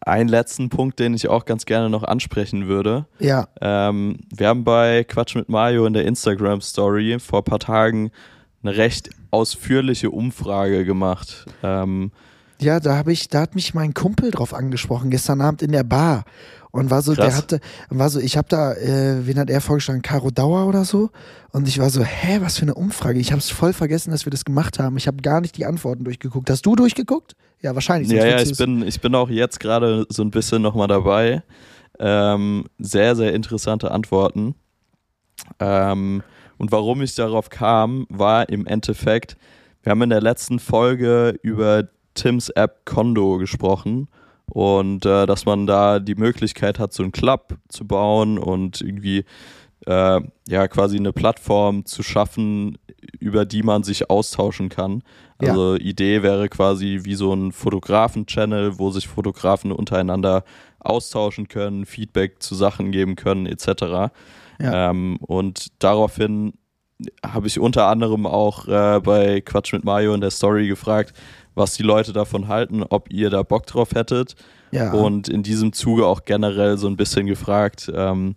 Einen letzten Punkt, den ich auch ganz gerne noch ansprechen würde. Ja, Ähm, wir haben bei Quatsch mit Mario in der Instagram Story vor ein paar Tagen eine recht ausführliche Umfrage gemacht. Ähm, ja, da habe ich, da hat mich mein Kumpel drauf angesprochen, gestern Abend in der Bar. Und war so, der Krass. hatte, war so, ich habe da, äh, wen hat er vorgeschlagen? Caro Dauer oder so? Und ich war so, hä, was für eine Umfrage? Ich habe es voll vergessen, dass wir das gemacht haben. Ich habe gar nicht die Antworten durchgeguckt. Hast du durchgeguckt? Ja, wahrscheinlich. ja, ja, ich bin, ich bin auch jetzt gerade so ein bisschen nochmal dabei. Ähm, sehr, sehr interessante Antworten. Ähm, und warum ich darauf kam, war im Endeffekt, wir haben in der letzten Folge über Tims App Kondo gesprochen und äh, dass man da die Möglichkeit hat, so einen Club zu bauen und irgendwie äh, ja quasi eine Plattform zu schaffen, über die man sich austauschen kann. Ja. Also Idee wäre quasi wie so ein Fotografen-Channel, wo sich Fotografen untereinander austauschen können, Feedback zu Sachen geben können, etc. Ja. Ähm, und daraufhin habe ich unter anderem auch äh, bei Quatsch mit Mario in der Story gefragt, was die Leute davon halten, ob ihr da Bock drauf hättet. ja. Und in diesem Zuge auch generell so ein bisschen gefragt, ähm,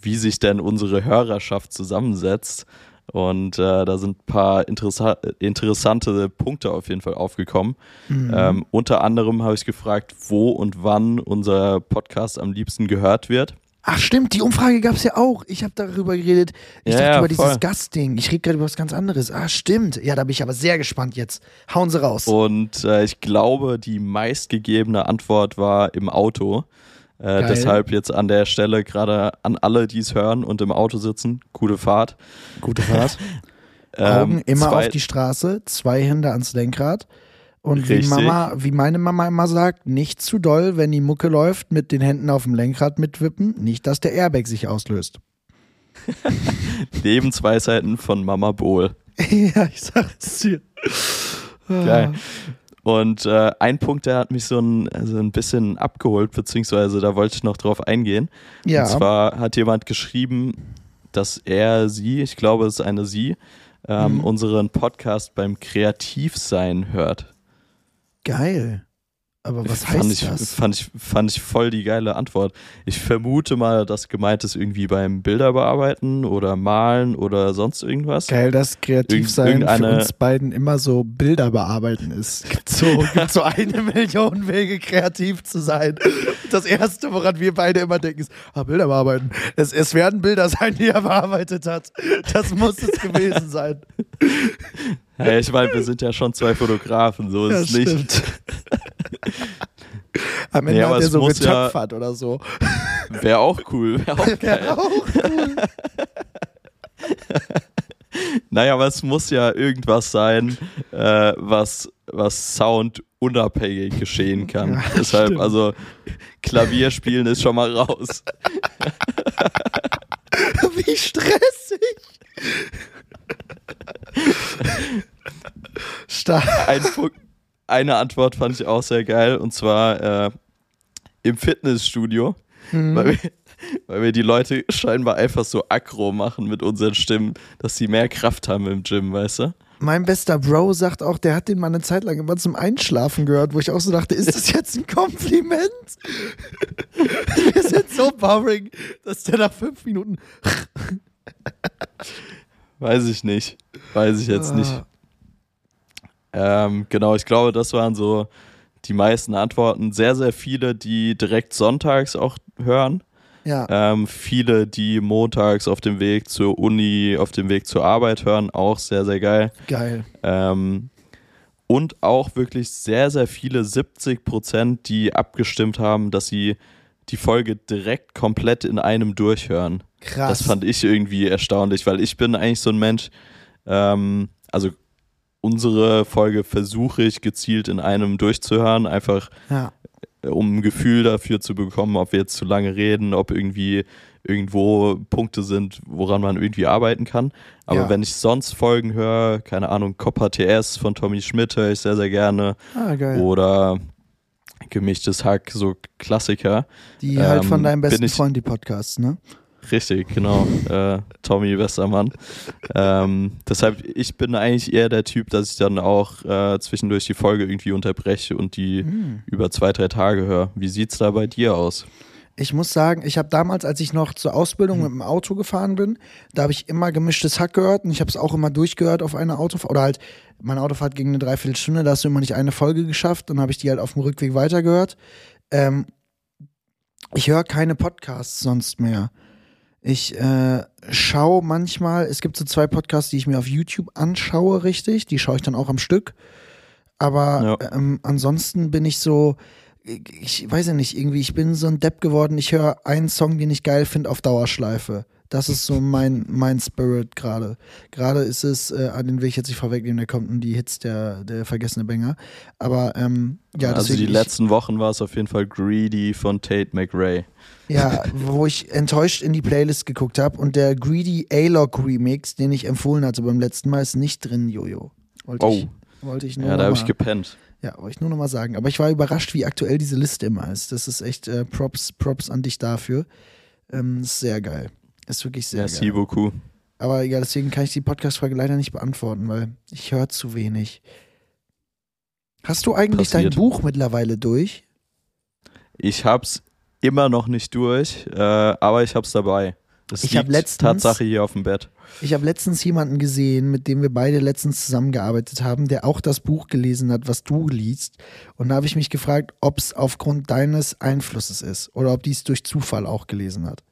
wie sich denn unsere Hörerschaft zusammensetzt. Und äh, da sind ein paar interessa interessante Punkte auf jeden Fall aufgekommen. Mhm. Ähm, unter anderem habe ich gefragt, wo und wann unser Podcast am liebsten gehört wird. Ach stimmt, die Umfrage gab es ja auch. Ich habe darüber geredet. Ich Ja, dachte über dieses voll. Gastding. Ich rede gerade über was ganz anderes. Ah, stimmt. Ja, da bin ich aber sehr gespannt jetzt. Hauen Sie raus. Und äh, ich glaube, die meistgegebene Antwort war im Auto. Äh, deshalb jetzt an der Stelle gerade an alle, die es hören und im Auto sitzen, gute Fahrt. Gute Fahrt. Ähm, Augen immer zwei- auf die Straße, zwei Hände ans Lenkrad. Und wie. Mama, wie meine Mama immer sagt, nicht zu doll, wenn die Mucke läuft, mit den Händen auf dem Lenkrad mitwippen. Nicht, dass der Airbag sich auslöst. Lebensweisheiten von Mama Bohl. ja, ich sag's dir. Geil. Und äh, ein Punkt, der hat mich so ein, also ein bisschen abgeholt, beziehungsweise da wollte ich noch drauf eingehen. Ja, Und zwar hat jemand geschrieben, dass er, sie, ich glaube, es ist eine sie, ähm, Mhm. unseren Podcast beim Kreativsein hört. Geil. Aber was fand heißt ich, das? Fand ich, fand ich voll die geile Antwort. Ich vermute mal, dass gemeint ist irgendwie beim Bilder bearbeiten oder malen oder sonst irgendwas. Geil, dass Kreativsein für irgendeine- uns beiden immer so Bilder bearbeiten ist. Gibt so, gibt so eine Million Wege, kreativ zu sein. Das Erste, woran wir beide immer denken, ist, ah, Bilder bearbeiten. Es, es werden Bilder sein, die er bearbeitet hat. Das muss es gewesen sein. Hey, ich meine, wir sind ja schon zwei Fotografen, so ist es nicht. Am Ende Nee, aber hat er so muss ja- getöpfert oder so. Wäre auch cool. Wär auch geil. Ja, auch cool. Naja, aber es muss ja irgendwas sein, äh, was, was Sound unabhängig geschehen kann. Ja, Deshalb, stimmt. also Klavierspielen ist schon mal raus. Wie stressig. Stark. Ein Punkt, eine Antwort fand ich auch sehr geil und zwar äh, im Fitnessstudio, Mhm. weil, wir, weil wir die Leute scheinbar einfach so aggro machen mit unseren Stimmen, dass sie mehr Kraft haben im Gym, weißt du? Mein bester Bro sagt auch, der hat den mal eine Zeit lang immer zum Einschlafen gehört, wo ich auch so dachte, ist das jetzt ein Kompliment? Wir sind so boring, dass der nach fünf Minuten. Weiß ich nicht. Weiß ich jetzt nicht. Ähm, genau, ich glaube, das waren so die meisten Antworten. Sehr, sehr viele, die direkt sonntags auch hören. Ja, Ähm, viele, die montags auf dem Weg zur Uni, auf dem Weg zur Arbeit hören. Auch sehr, sehr geil. geil. Ähm, und auch wirklich sehr, sehr viele, 70 Prozent, die abgestimmt haben, dass sie die Folge direkt komplett in einem durchhören. Krass. Das fand ich irgendwie erstaunlich, weil ich bin eigentlich so ein Mensch, ähm, also unsere Folge versuche ich gezielt in einem durchzuhören, einfach ja. um ein Gefühl dafür zu bekommen, ob wir jetzt zu lange reden, ob irgendwie irgendwo Punkte sind, woran man irgendwie arbeiten kann. Aber Ja. wenn ich sonst Folgen höre, keine Ahnung, Copper TS von Tommy Schmidt höre ich sehr, sehr gerne Ah, geil. oder gemischtes Hack, so Klassiker. die halt von ähm, deinem besten Freund, die Podcasts, ne? Richtig, genau. äh, Tommy Westermann. ähm, deshalb, ich bin eigentlich eher der Typ, dass ich dann auch äh, zwischendurch die Folge irgendwie unterbreche und die Hm. über zwei, drei Tage höre. Wie sieht's da bei dir aus? Ich muss sagen, ich habe damals, als ich noch zur Ausbildung Hm. mit dem Auto gefahren bin, da habe ich immer gemischtes Hack gehört und ich habe es auch immer durchgehört auf einer Autofahrt. Oder halt, meine Autofahrt ging eine Dreiviertelstunde, da hast du immer nicht eine Folge geschafft, dann habe ich die halt auf dem Rückweg weitergehört. Ähm, ich höre keine Podcasts sonst mehr. Ich äh, schaue manchmal, es gibt so zwei Podcasts, die ich mir auf YouTube anschaue, richtig. Die schaue ich dann auch am Stück. Aber Ja. ähm, ansonsten bin ich so, ich weiß ja nicht, irgendwie, ich bin so ein Depp geworden. Ich höre einen Song, den ich geil finde, auf Dauerschleife. Das ist so mein, mein Spirit gerade. Gerade ist es, äh, an den will ich jetzt nicht vorwegnehmen, da kommt die Hits der, der vergessene Banger. Aber ähm, ja, also die ich- letzten Wochen war es auf jeden Fall Greedy von Tate McRae. Ja, wo ich enttäuscht in die Playlist geguckt habe und der Greedy A-Log Remix, den ich empfohlen hatte beim letzten Mal, ist nicht drin, Jojo. Wollte Oh, ich, wollte ich nur ja, da habe ich gepennt. ja, wollte ich nur noch mal sagen. Aber ich war überrascht, wie aktuell diese Liste immer ist. Das ist echt äh, Props, Props an dich dafür. Ähm, sehr geil. Ist wirklich sehr Merci geil. beaucoup. Aber ja, deswegen kann ich die Podcast-Frage leider nicht beantworten, weil ich höre zu wenig. Hast du eigentlich dein Passiert. Buch mittlerweile durch? Ich hab's immer noch nicht durch, äh, aber ich hab's dabei. Das Ich hab liegt letztens- Tatsache hier auf dem Bett. Ich habe letztens jemanden gesehen, mit dem wir beide letztens zusammengearbeitet haben, der auch das Buch gelesen hat, was du liest. Und da habe ich mich gefragt, ob es aufgrund deines Einflusses ist oder ob dies durch Zufall auch gelesen hat.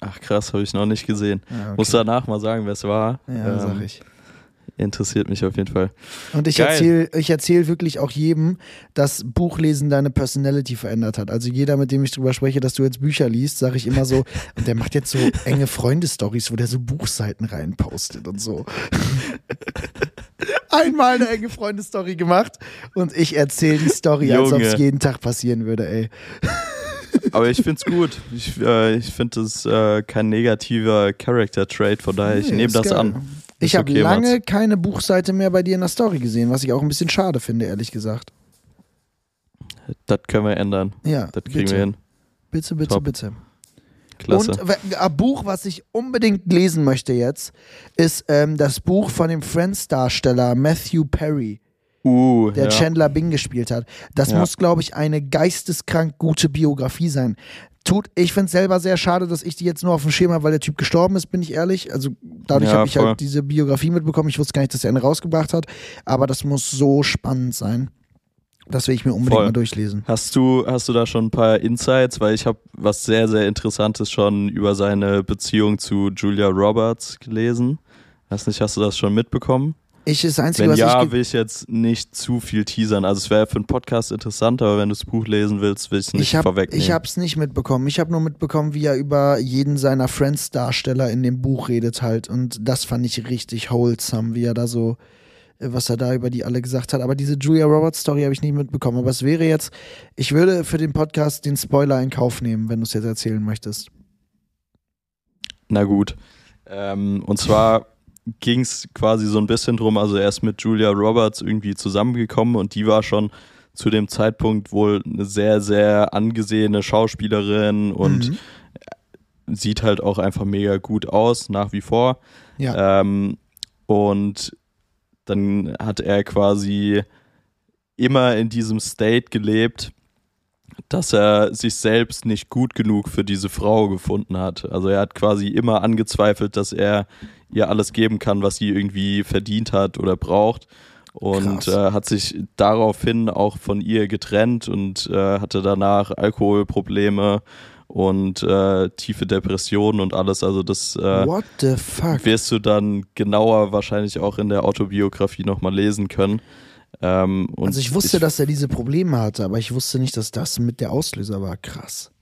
Ach krass, habe ich noch nicht gesehen. Ja, okay. Muss danach mal sagen, wer es war. ja, Ähm, sag ich. Interessiert mich auf jeden Fall. Und ich erzähle ich erzähl wirklich auch jedem, dass Buchlesen deine Personality verändert hat. Also jeder, mit dem ich drüber spreche, dass du jetzt Bücher liest, sage ich immer so, und der macht jetzt so enge Freunde-Stories, wo der so Buchseiten reinpostet und so. Einmal eine enge Freunde-Story gemacht und ich erzähle die Story, als ob es Junge. jeden Tag passieren würde, ey. Aber ich find's gut. Ich, äh, ich finde das äh, kein negativer Character-Trait, von daher, ich Nee, nehme ist das geil. an. Ich Ist habe okay, lange Mats. keine Buchseite mehr bei dir in der Story gesehen, was ich auch ein bisschen schade finde, ehrlich gesagt. Das können wir ändern. Ja, Das kriegen bitte, wir hin. bitte, bitte, Top. bitte. Klasse. Und ein Buch, was ich unbedingt lesen möchte jetzt, ist ähm, das Buch von dem Friends-Darsteller Matthew Perry, uh, der ja. Chandler Bing gespielt hat. Das Ja. muss, glaube ich, eine geisteskrank gute Biografie sein. Tut, ich finde es selber sehr schade, dass ich die jetzt nur auf dem Schirm habe, weil der Typ gestorben ist, bin ich ehrlich. Also dadurch Ja, habe ich halt diese Biografie mitbekommen. Ich wusste gar nicht, dass er eine rausgebracht hat. Aber das muss so spannend sein. Das will ich mir unbedingt Voll. mal durchlesen. Hast du, hast du da schon ein paar Insights? Weil ich habe was sehr, sehr Interessantes schon über seine Beziehung zu Julia Roberts gelesen. Weiß nicht, hast du das schon mitbekommen? Ich das Einzige, Wenn was ja, ich. will ich jetzt nicht zu viel teasern. Also es wäre für einen Podcast interessant, aber wenn du das Buch lesen willst, will ich es nicht Ich habe vorwegnehmen. ich hab's nicht mitbekommen. Ich habe nur mitbekommen, wie er über jeden seiner Friends-Darsteller in dem Buch redet halt. Und das fand ich richtig wholesome, wie er da so, äh, was er da über die alle gesagt hat. Aber diese Julia Roberts-Story habe ich nicht mitbekommen. Aber es wäre jetzt, ich würde für den Podcast den Spoiler in Kauf nehmen, wenn du es jetzt erzählen möchtest. Na gut. Ähm, und zwar ging es quasi so ein bisschen drum, also er ist mit Julia Roberts irgendwie zusammengekommen und die war schon zu dem Zeitpunkt wohl eine sehr, sehr angesehene Schauspielerin und Mhm. sieht halt auch einfach mega gut aus, nach wie vor. Ja. Ähm, und dann hat er quasi immer in diesem State gelebt, dass er sich selbst nicht gut genug für diese Frau gefunden hat. Also er hat quasi immer angezweifelt, dass er ihr alles geben kann, was sie irgendwie verdient hat oder braucht. Und äh, hat sich daraufhin auch von ihr getrennt und äh, hatte danach Alkoholprobleme und äh, tiefe Depressionen und alles. Also das äh, What the fuck? wirst du dann genauer wahrscheinlich auch in der Autobiografie nochmal lesen können. Ähm, Also ich wusste, dass er diese Probleme hatte, aber ich wusste nicht, dass das mit der Auslöser war. Krass.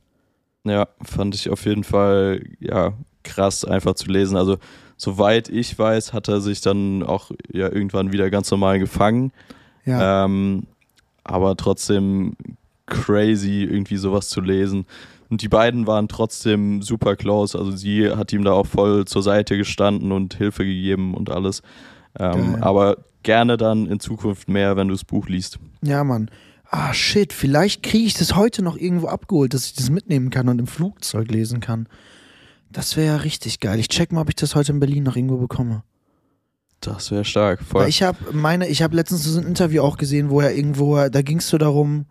Ja, fand ich auf jeden Fall ja krass einfach zu lesen. Also soweit ich weiß, hat er sich dann auch ja irgendwann wieder ganz normal gefangen. Ja. Ähm, aber trotzdem crazy, irgendwie sowas zu lesen. Und die beiden waren trotzdem super close. Also sie hat ihm da auch voll zur Seite gestanden und Hilfe gegeben und alles. Ähm, aber gerne dann in Zukunft mehr, wenn du das Buch liest. Ja, Mann. Ah, shit, vielleicht kriege ich das heute noch irgendwo abgeholt, dass ich das mitnehmen kann und im Flugzeug lesen kann. Das wäre ja richtig geil. Ich check mal, ob ich das heute in Berlin noch irgendwo bekomme. Das wäre stark. Voll. Weil ich habe meine, ich habe letztens so ein Interview auch gesehen, wo er irgendwo, da ging es so darum,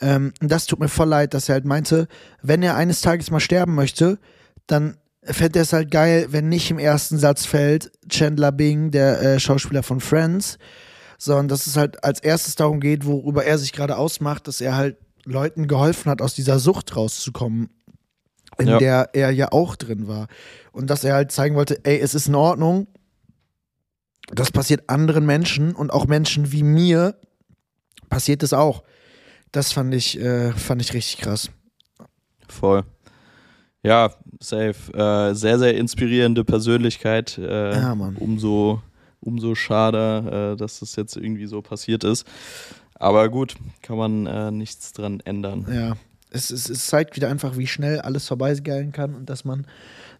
ähm, das tut mir voll leid, dass er halt meinte, wenn er eines Tages mal sterben möchte, dann fände er es halt geil, wenn nicht im ersten Satz fällt Chandler Bing, der äh, Schauspieler von Friends, sondern dass es halt als erstes darum geht, worüber er sich gerade ausmacht, dass er halt Leuten geholfen hat, aus dieser Sucht rauszukommen, in ja. der er ja auch drin war. Und dass er halt zeigen wollte, ey, es ist in Ordnung, das passiert anderen Menschen und auch Menschen wie mir passiert es auch. Das fand ich, äh, fand ich richtig krass. Voll. Ja, safe. Äh, sehr, sehr inspirierende Persönlichkeit. Äh, ja, Mann. Umso, umso schade, äh, dass das jetzt irgendwie so passiert ist. Aber gut, kann man äh, nichts dran ändern. Ja, es, es, es zeigt wieder einfach, wie schnell alles vorbeigehen kann und dass man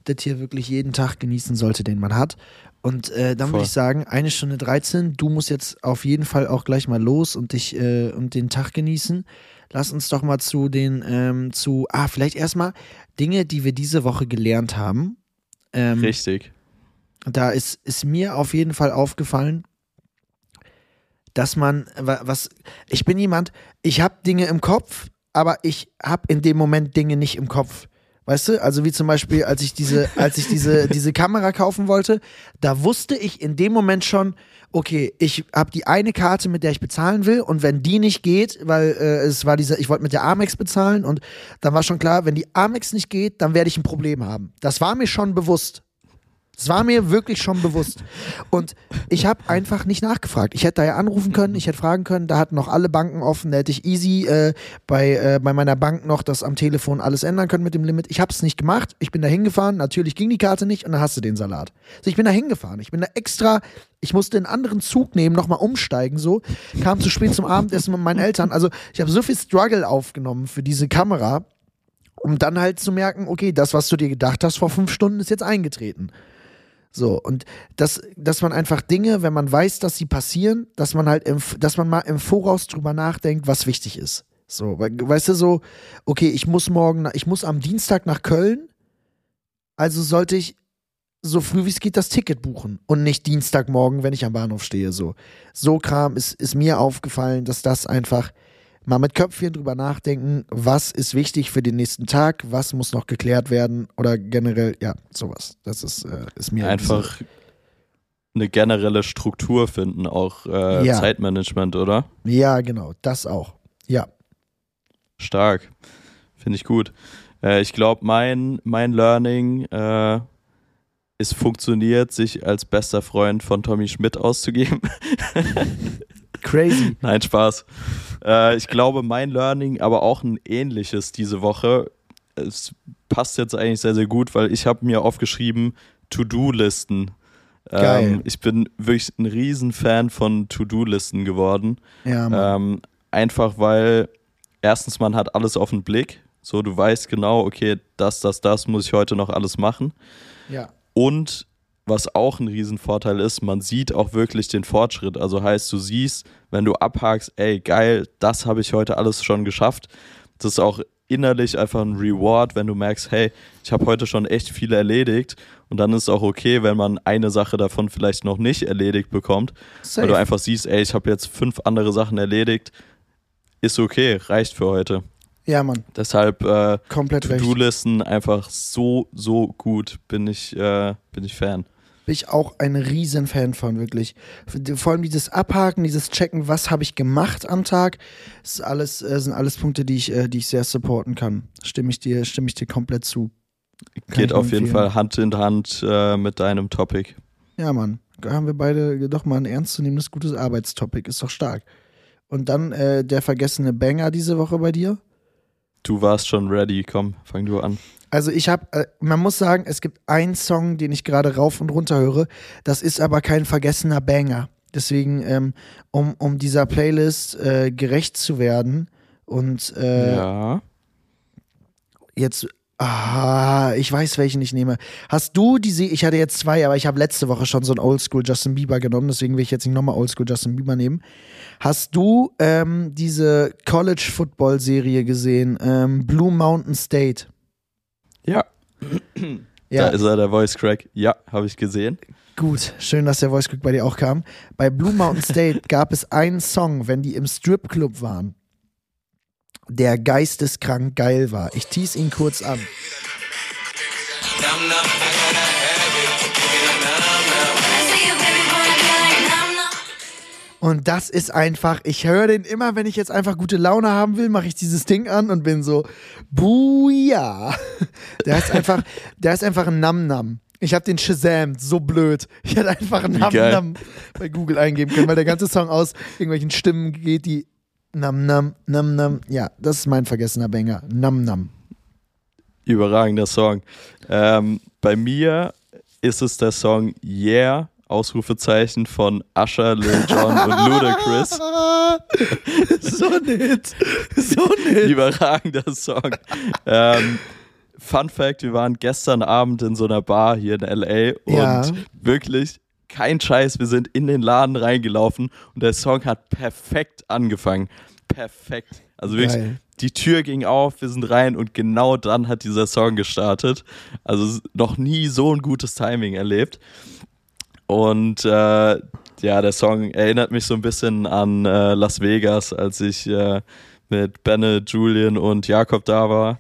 das hier wirklich jeden Tag genießen sollte, den man hat. Und äh, dann würde ich sagen, eine Stunde 13, du musst jetzt auf jeden Fall auch gleich mal los und dich äh, und den Tag genießen. Lass uns doch mal zu den, ähm, zu, ah, vielleicht erstmal Dinge, die wir diese Woche gelernt haben. Ähm, Richtig. Da ist, ist mir auf jeden Fall aufgefallen, dass man, was, ich bin jemand, ich habe Dinge im Kopf, aber ich habe in dem Moment Dinge nicht im Kopf. Weißt du, also wie zum Beispiel, als ich diese, als ich diese, diese Kamera kaufen wollte, da wusste ich in dem Moment schon, okay, ich habe die eine Karte, mit der ich bezahlen will, und wenn die nicht geht, weil äh, es war diese, ich wollte mit der Amex bezahlen und dann war schon klar, wenn die Amex nicht geht, dann werde ich ein Problem haben. Das war mir schon bewusst. Das war mir wirklich schon bewusst. Und ich habe einfach nicht nachgefragt. Ich hätte da ja anrufen können, ich hätte fragen können, da hatten noch alle Banken offen, da hätte ich easy äh, bei, äh, bei meiner Bank noch das am Telefon alles ändern können mit dem Limit. Ich habe es nicht gemacht. Ich bin da hingefahren, natürlich ging die Karte nicht und dann hast du den Salat. Also ich bin da hingefahren. Ich bin da extra, ich musste einen anderen Zug nehmen, nochmal umsteigen, so. Kam zu spät zum Abendessen mit meinen Eltern. Also ich habe so viel Struggle aufgenommen für diese Kamera, um dann halt zu merken, okay, das, was du dir gedacht hast vor fünf Stunden, ist jetzt eingetreten. So, und das, dass man einfach Dinge, wenn man weiß, dass sie passieren, dass man halt, im, dass man mal im Voraus drüber nachdenkt, was wichtig ist. So, weißt du, so, okay, ich muss morgen, ich muss am Dienstag nach Köln, also sollte ich so früh wie es geht das Ticket buchen und nicht Dienstagmorgen, wenn ich am Bahnhof stehe. So, so Kram ist, ist mir aufgefallen, dass das einfach mal mit Köpfchen drüber nachdenken, was ist wichtig für den nächsten Tag, was muss noch geklärt werden oder generell, ja, sowas. Das ist, äh, ist mir einfach eine generelle Struktur finden, auch äh, ja. Zeitmanagement, oder? Ja, genau, das auch. Ja. Stark. Finde ich gut. Äh, ich glaube, mein, mein Learning äh, ist funktioniert, sich als bester Freund von Tommy Schmidt auszugeben. Crazy. Nein, Spaß. Äh, ich glaube, mein Learning, aber auch ein ähnliches diese Woche. Es passt jetzt eigentlich sehr, sehr gut, weil ich habe mir aufgeschrieben To-Do-Listen. Ähm, ich bin wirklich ein Riesenfan von To-Do-Listen geworden. Ja, ähm, einfach weil erstens man hat alles auf den Blick. So, du weißt genau, okay, das, das, das muss ich heute noch alles machen. Ja. Und was auch ein Riesenvorteil ist, man sieht auch wirklich den Fortschritt. Also heißt, du siehst, wenn du abhakst, ey, geil, das habe ich heute alles schon geschafft. Das ist auch innerlich einfach ein Reward, wenn du merkst, hey, ich habe heute schon echt viel erledigt. Und dann ist es auch okay, wenn man eine Sache davon vielleicht noch nicht erledigt bekommt. Safe. Weil du einfach siehst, ey, ich habe jetzt fünf andere Sachen erledigt. Ist okay, reicht für heute. Ja, Mann. Deshalb äh, To-Do-Listen einfach so, so gut. Bin ich, äh, bin ich Fan bin ich auch ein Riesenfan von, wirklich. Vor allem dieses Abhaken, dieses Checken, was habe ich gemacht am Tag, ist alles, äh, sind alles Punkte, die ich, äh, die ich sehr supporten kann. Stimme ich dir, stimme ich dir komplett zu. Kann Geht auf jeden Fall Hand in Hand äh, mit deinem Topic. Ja, Mann. Da haben wir beide doch mal ein ernstzunehmendes, gutes Arbeitstopic. Ist doch stark. Und dann äh, der vergessene Banger diese Woche bei dir? Du warst schon ready. Komm, fang du an. Also ich habe, äh, man muss sagen, es gibt einen Song, den ich gerade rauf und runter höre. Das ist aber kein vergessener Banger. Deswegen, ähm, um, um dieser Playlist äh, gerecht zu werden und äh, ja. jetzt, ah, ich weiß, welchen ich nehme. Hast du diese, ich hatte jetzt zwei, aber ich habe letzte Woche schon so ein Oldschool Justin Bieber genommen, deswegen will ich jetzt nicht nochmal Oldschool Justin Bieber nehmen. Hast du ähm, diese College Football Serie gesehen, ähm, Blue Mountain State? Ja. ja. Da ist er, der Voice Crack. Ja, habe ich gesehen. Gut, schön, dass der Voice Crack bei dir auch kam. Bei Blue Mountain State gab es einen Song, wenn die im Stripclub waren, der geisteskrank geil war. Ich tease ihn kurz an. Und das ist einfach, ich höre den immer, wenn ich jetzt einfach gute Laune haben will, mache ich dieses Ding an und bin so, buja. Der ist einfach, der ist einfach ein Nam-Nam. Ich habe den Shazam, so blöd. Ich hätte einfach ein Nam-Nam bei Google eingeben können, weil der ganze Song aus irgendwelchen Stimmen geht, die Nam-Nam, Nam-Nam. Ja, das ist mein vergessener Banger. Nam-Nam. Überragender Song. Ähm, bei mir ist es der Song Yeah Ausrufezeichen von Usher, Lil Jon und Ludacris. so nett. So nett. Überragender Song. ähm, Fun Fact: Wir waren gestern Abend in so einer Bar hier in LA und ja. wirklich kein Scheiß, wir sind in den Laden reingelaufen und der Song hat perfekt angefangen. Perfekt. Also wirklich, Geil. die Tür ging auf, wir sind rein und genau dann hat dieser Song gestartet. Also noch nie so ein gutes Timing erlebt. Und äh, ja, der Song erinnert mich so ein bisschen an äh, Las Vegas, als ich äh, mit Benne, Julian und Jakob da war.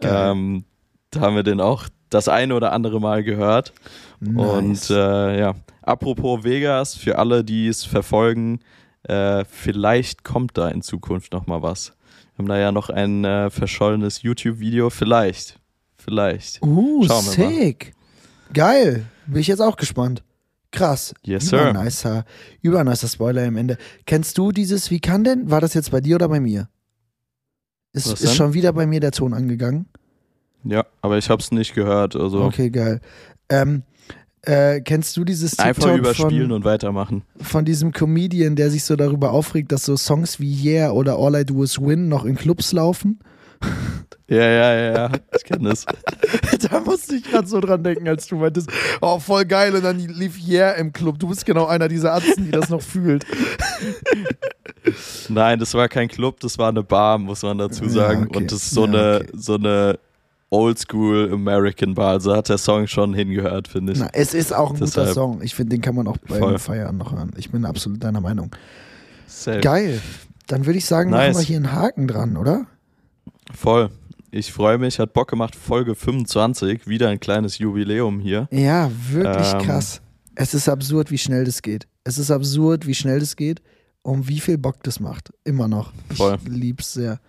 Ähm, da haben wir den auch das eine oder andere Mal gehört. Nice. Und äh, ja, apropos Vegas, für alle, die es verfolgen, äh, vielleicht kommt da in Zukunft noch mal was. Wir haben da ja noch ein äh, verschollenes YouTube-Video, vielleicht. Vielleicht. Uh, sick. Mal. Geil. Bin ich jetzt auch gespannt. Krass. Yes, sir. Übernicer, übernicer Spoiler am Ende. Kennst du dieses, wie kann denn? War das jetzt bei dir oder bei mir? Ist, ist schon wieder bei mir der Ton angegangen? Ja, aber ich hab's nicht gehört. Also. Okay, geil. Ähm, äh, kennst du dieses TikTok Einfach überspielen von, und weitermachen. Von diesem Comedian, der sich so darüber aufregt, dass so Songs wie Yeah oder All I Do Is Win noch in Clubs laufen? Ja, ja, ja, ja, ich kenne das. da musste ich gerade so dran denken, als du meintest, oh, voll geil, und dann lief Yeah im Club. Du bist genau einer dieser Atzen, die das noch fühlt. Nein, das war kein Club, das war eine Bar, muss man dazu sagen. Ja, okay. Und das ist so ja, eine, okay. so eine Oldschool American Bar. Also hat der Song schon hingehört, finde ich. Na, es ist auch ein Deshalb guter Song. Ich finde, den kann man auch beim Feiern noch hören. Ich bin absolut deiner Meinung. Safe. Geil. Dann würde ich sagen, nice. machen wir hier einen Haken dran, oder? Voll. Ich freue mich, hat Bock gemacht. Folge 25, wieder ein kleines Jubiläum hier. Ja, wirklich ähm, krass. Es ist absurd, wie schnell das geht. Es ist absurd, wie schnell das geht und wie viel Bock das macht. Immer noch. Voll. Ich lieb's sehr.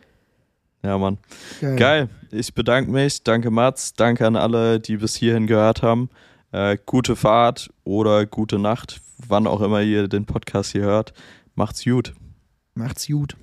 Ja, Mann. Geil. Geil. Ich bedanke mich. Danke, Mats. Danke an alle, die bis hierhin gehört haben. Äh, gute Fahrt oder gute Nacht, wann auch immer ihr den Podcast hier hört. Macht's gut. Macht's gut.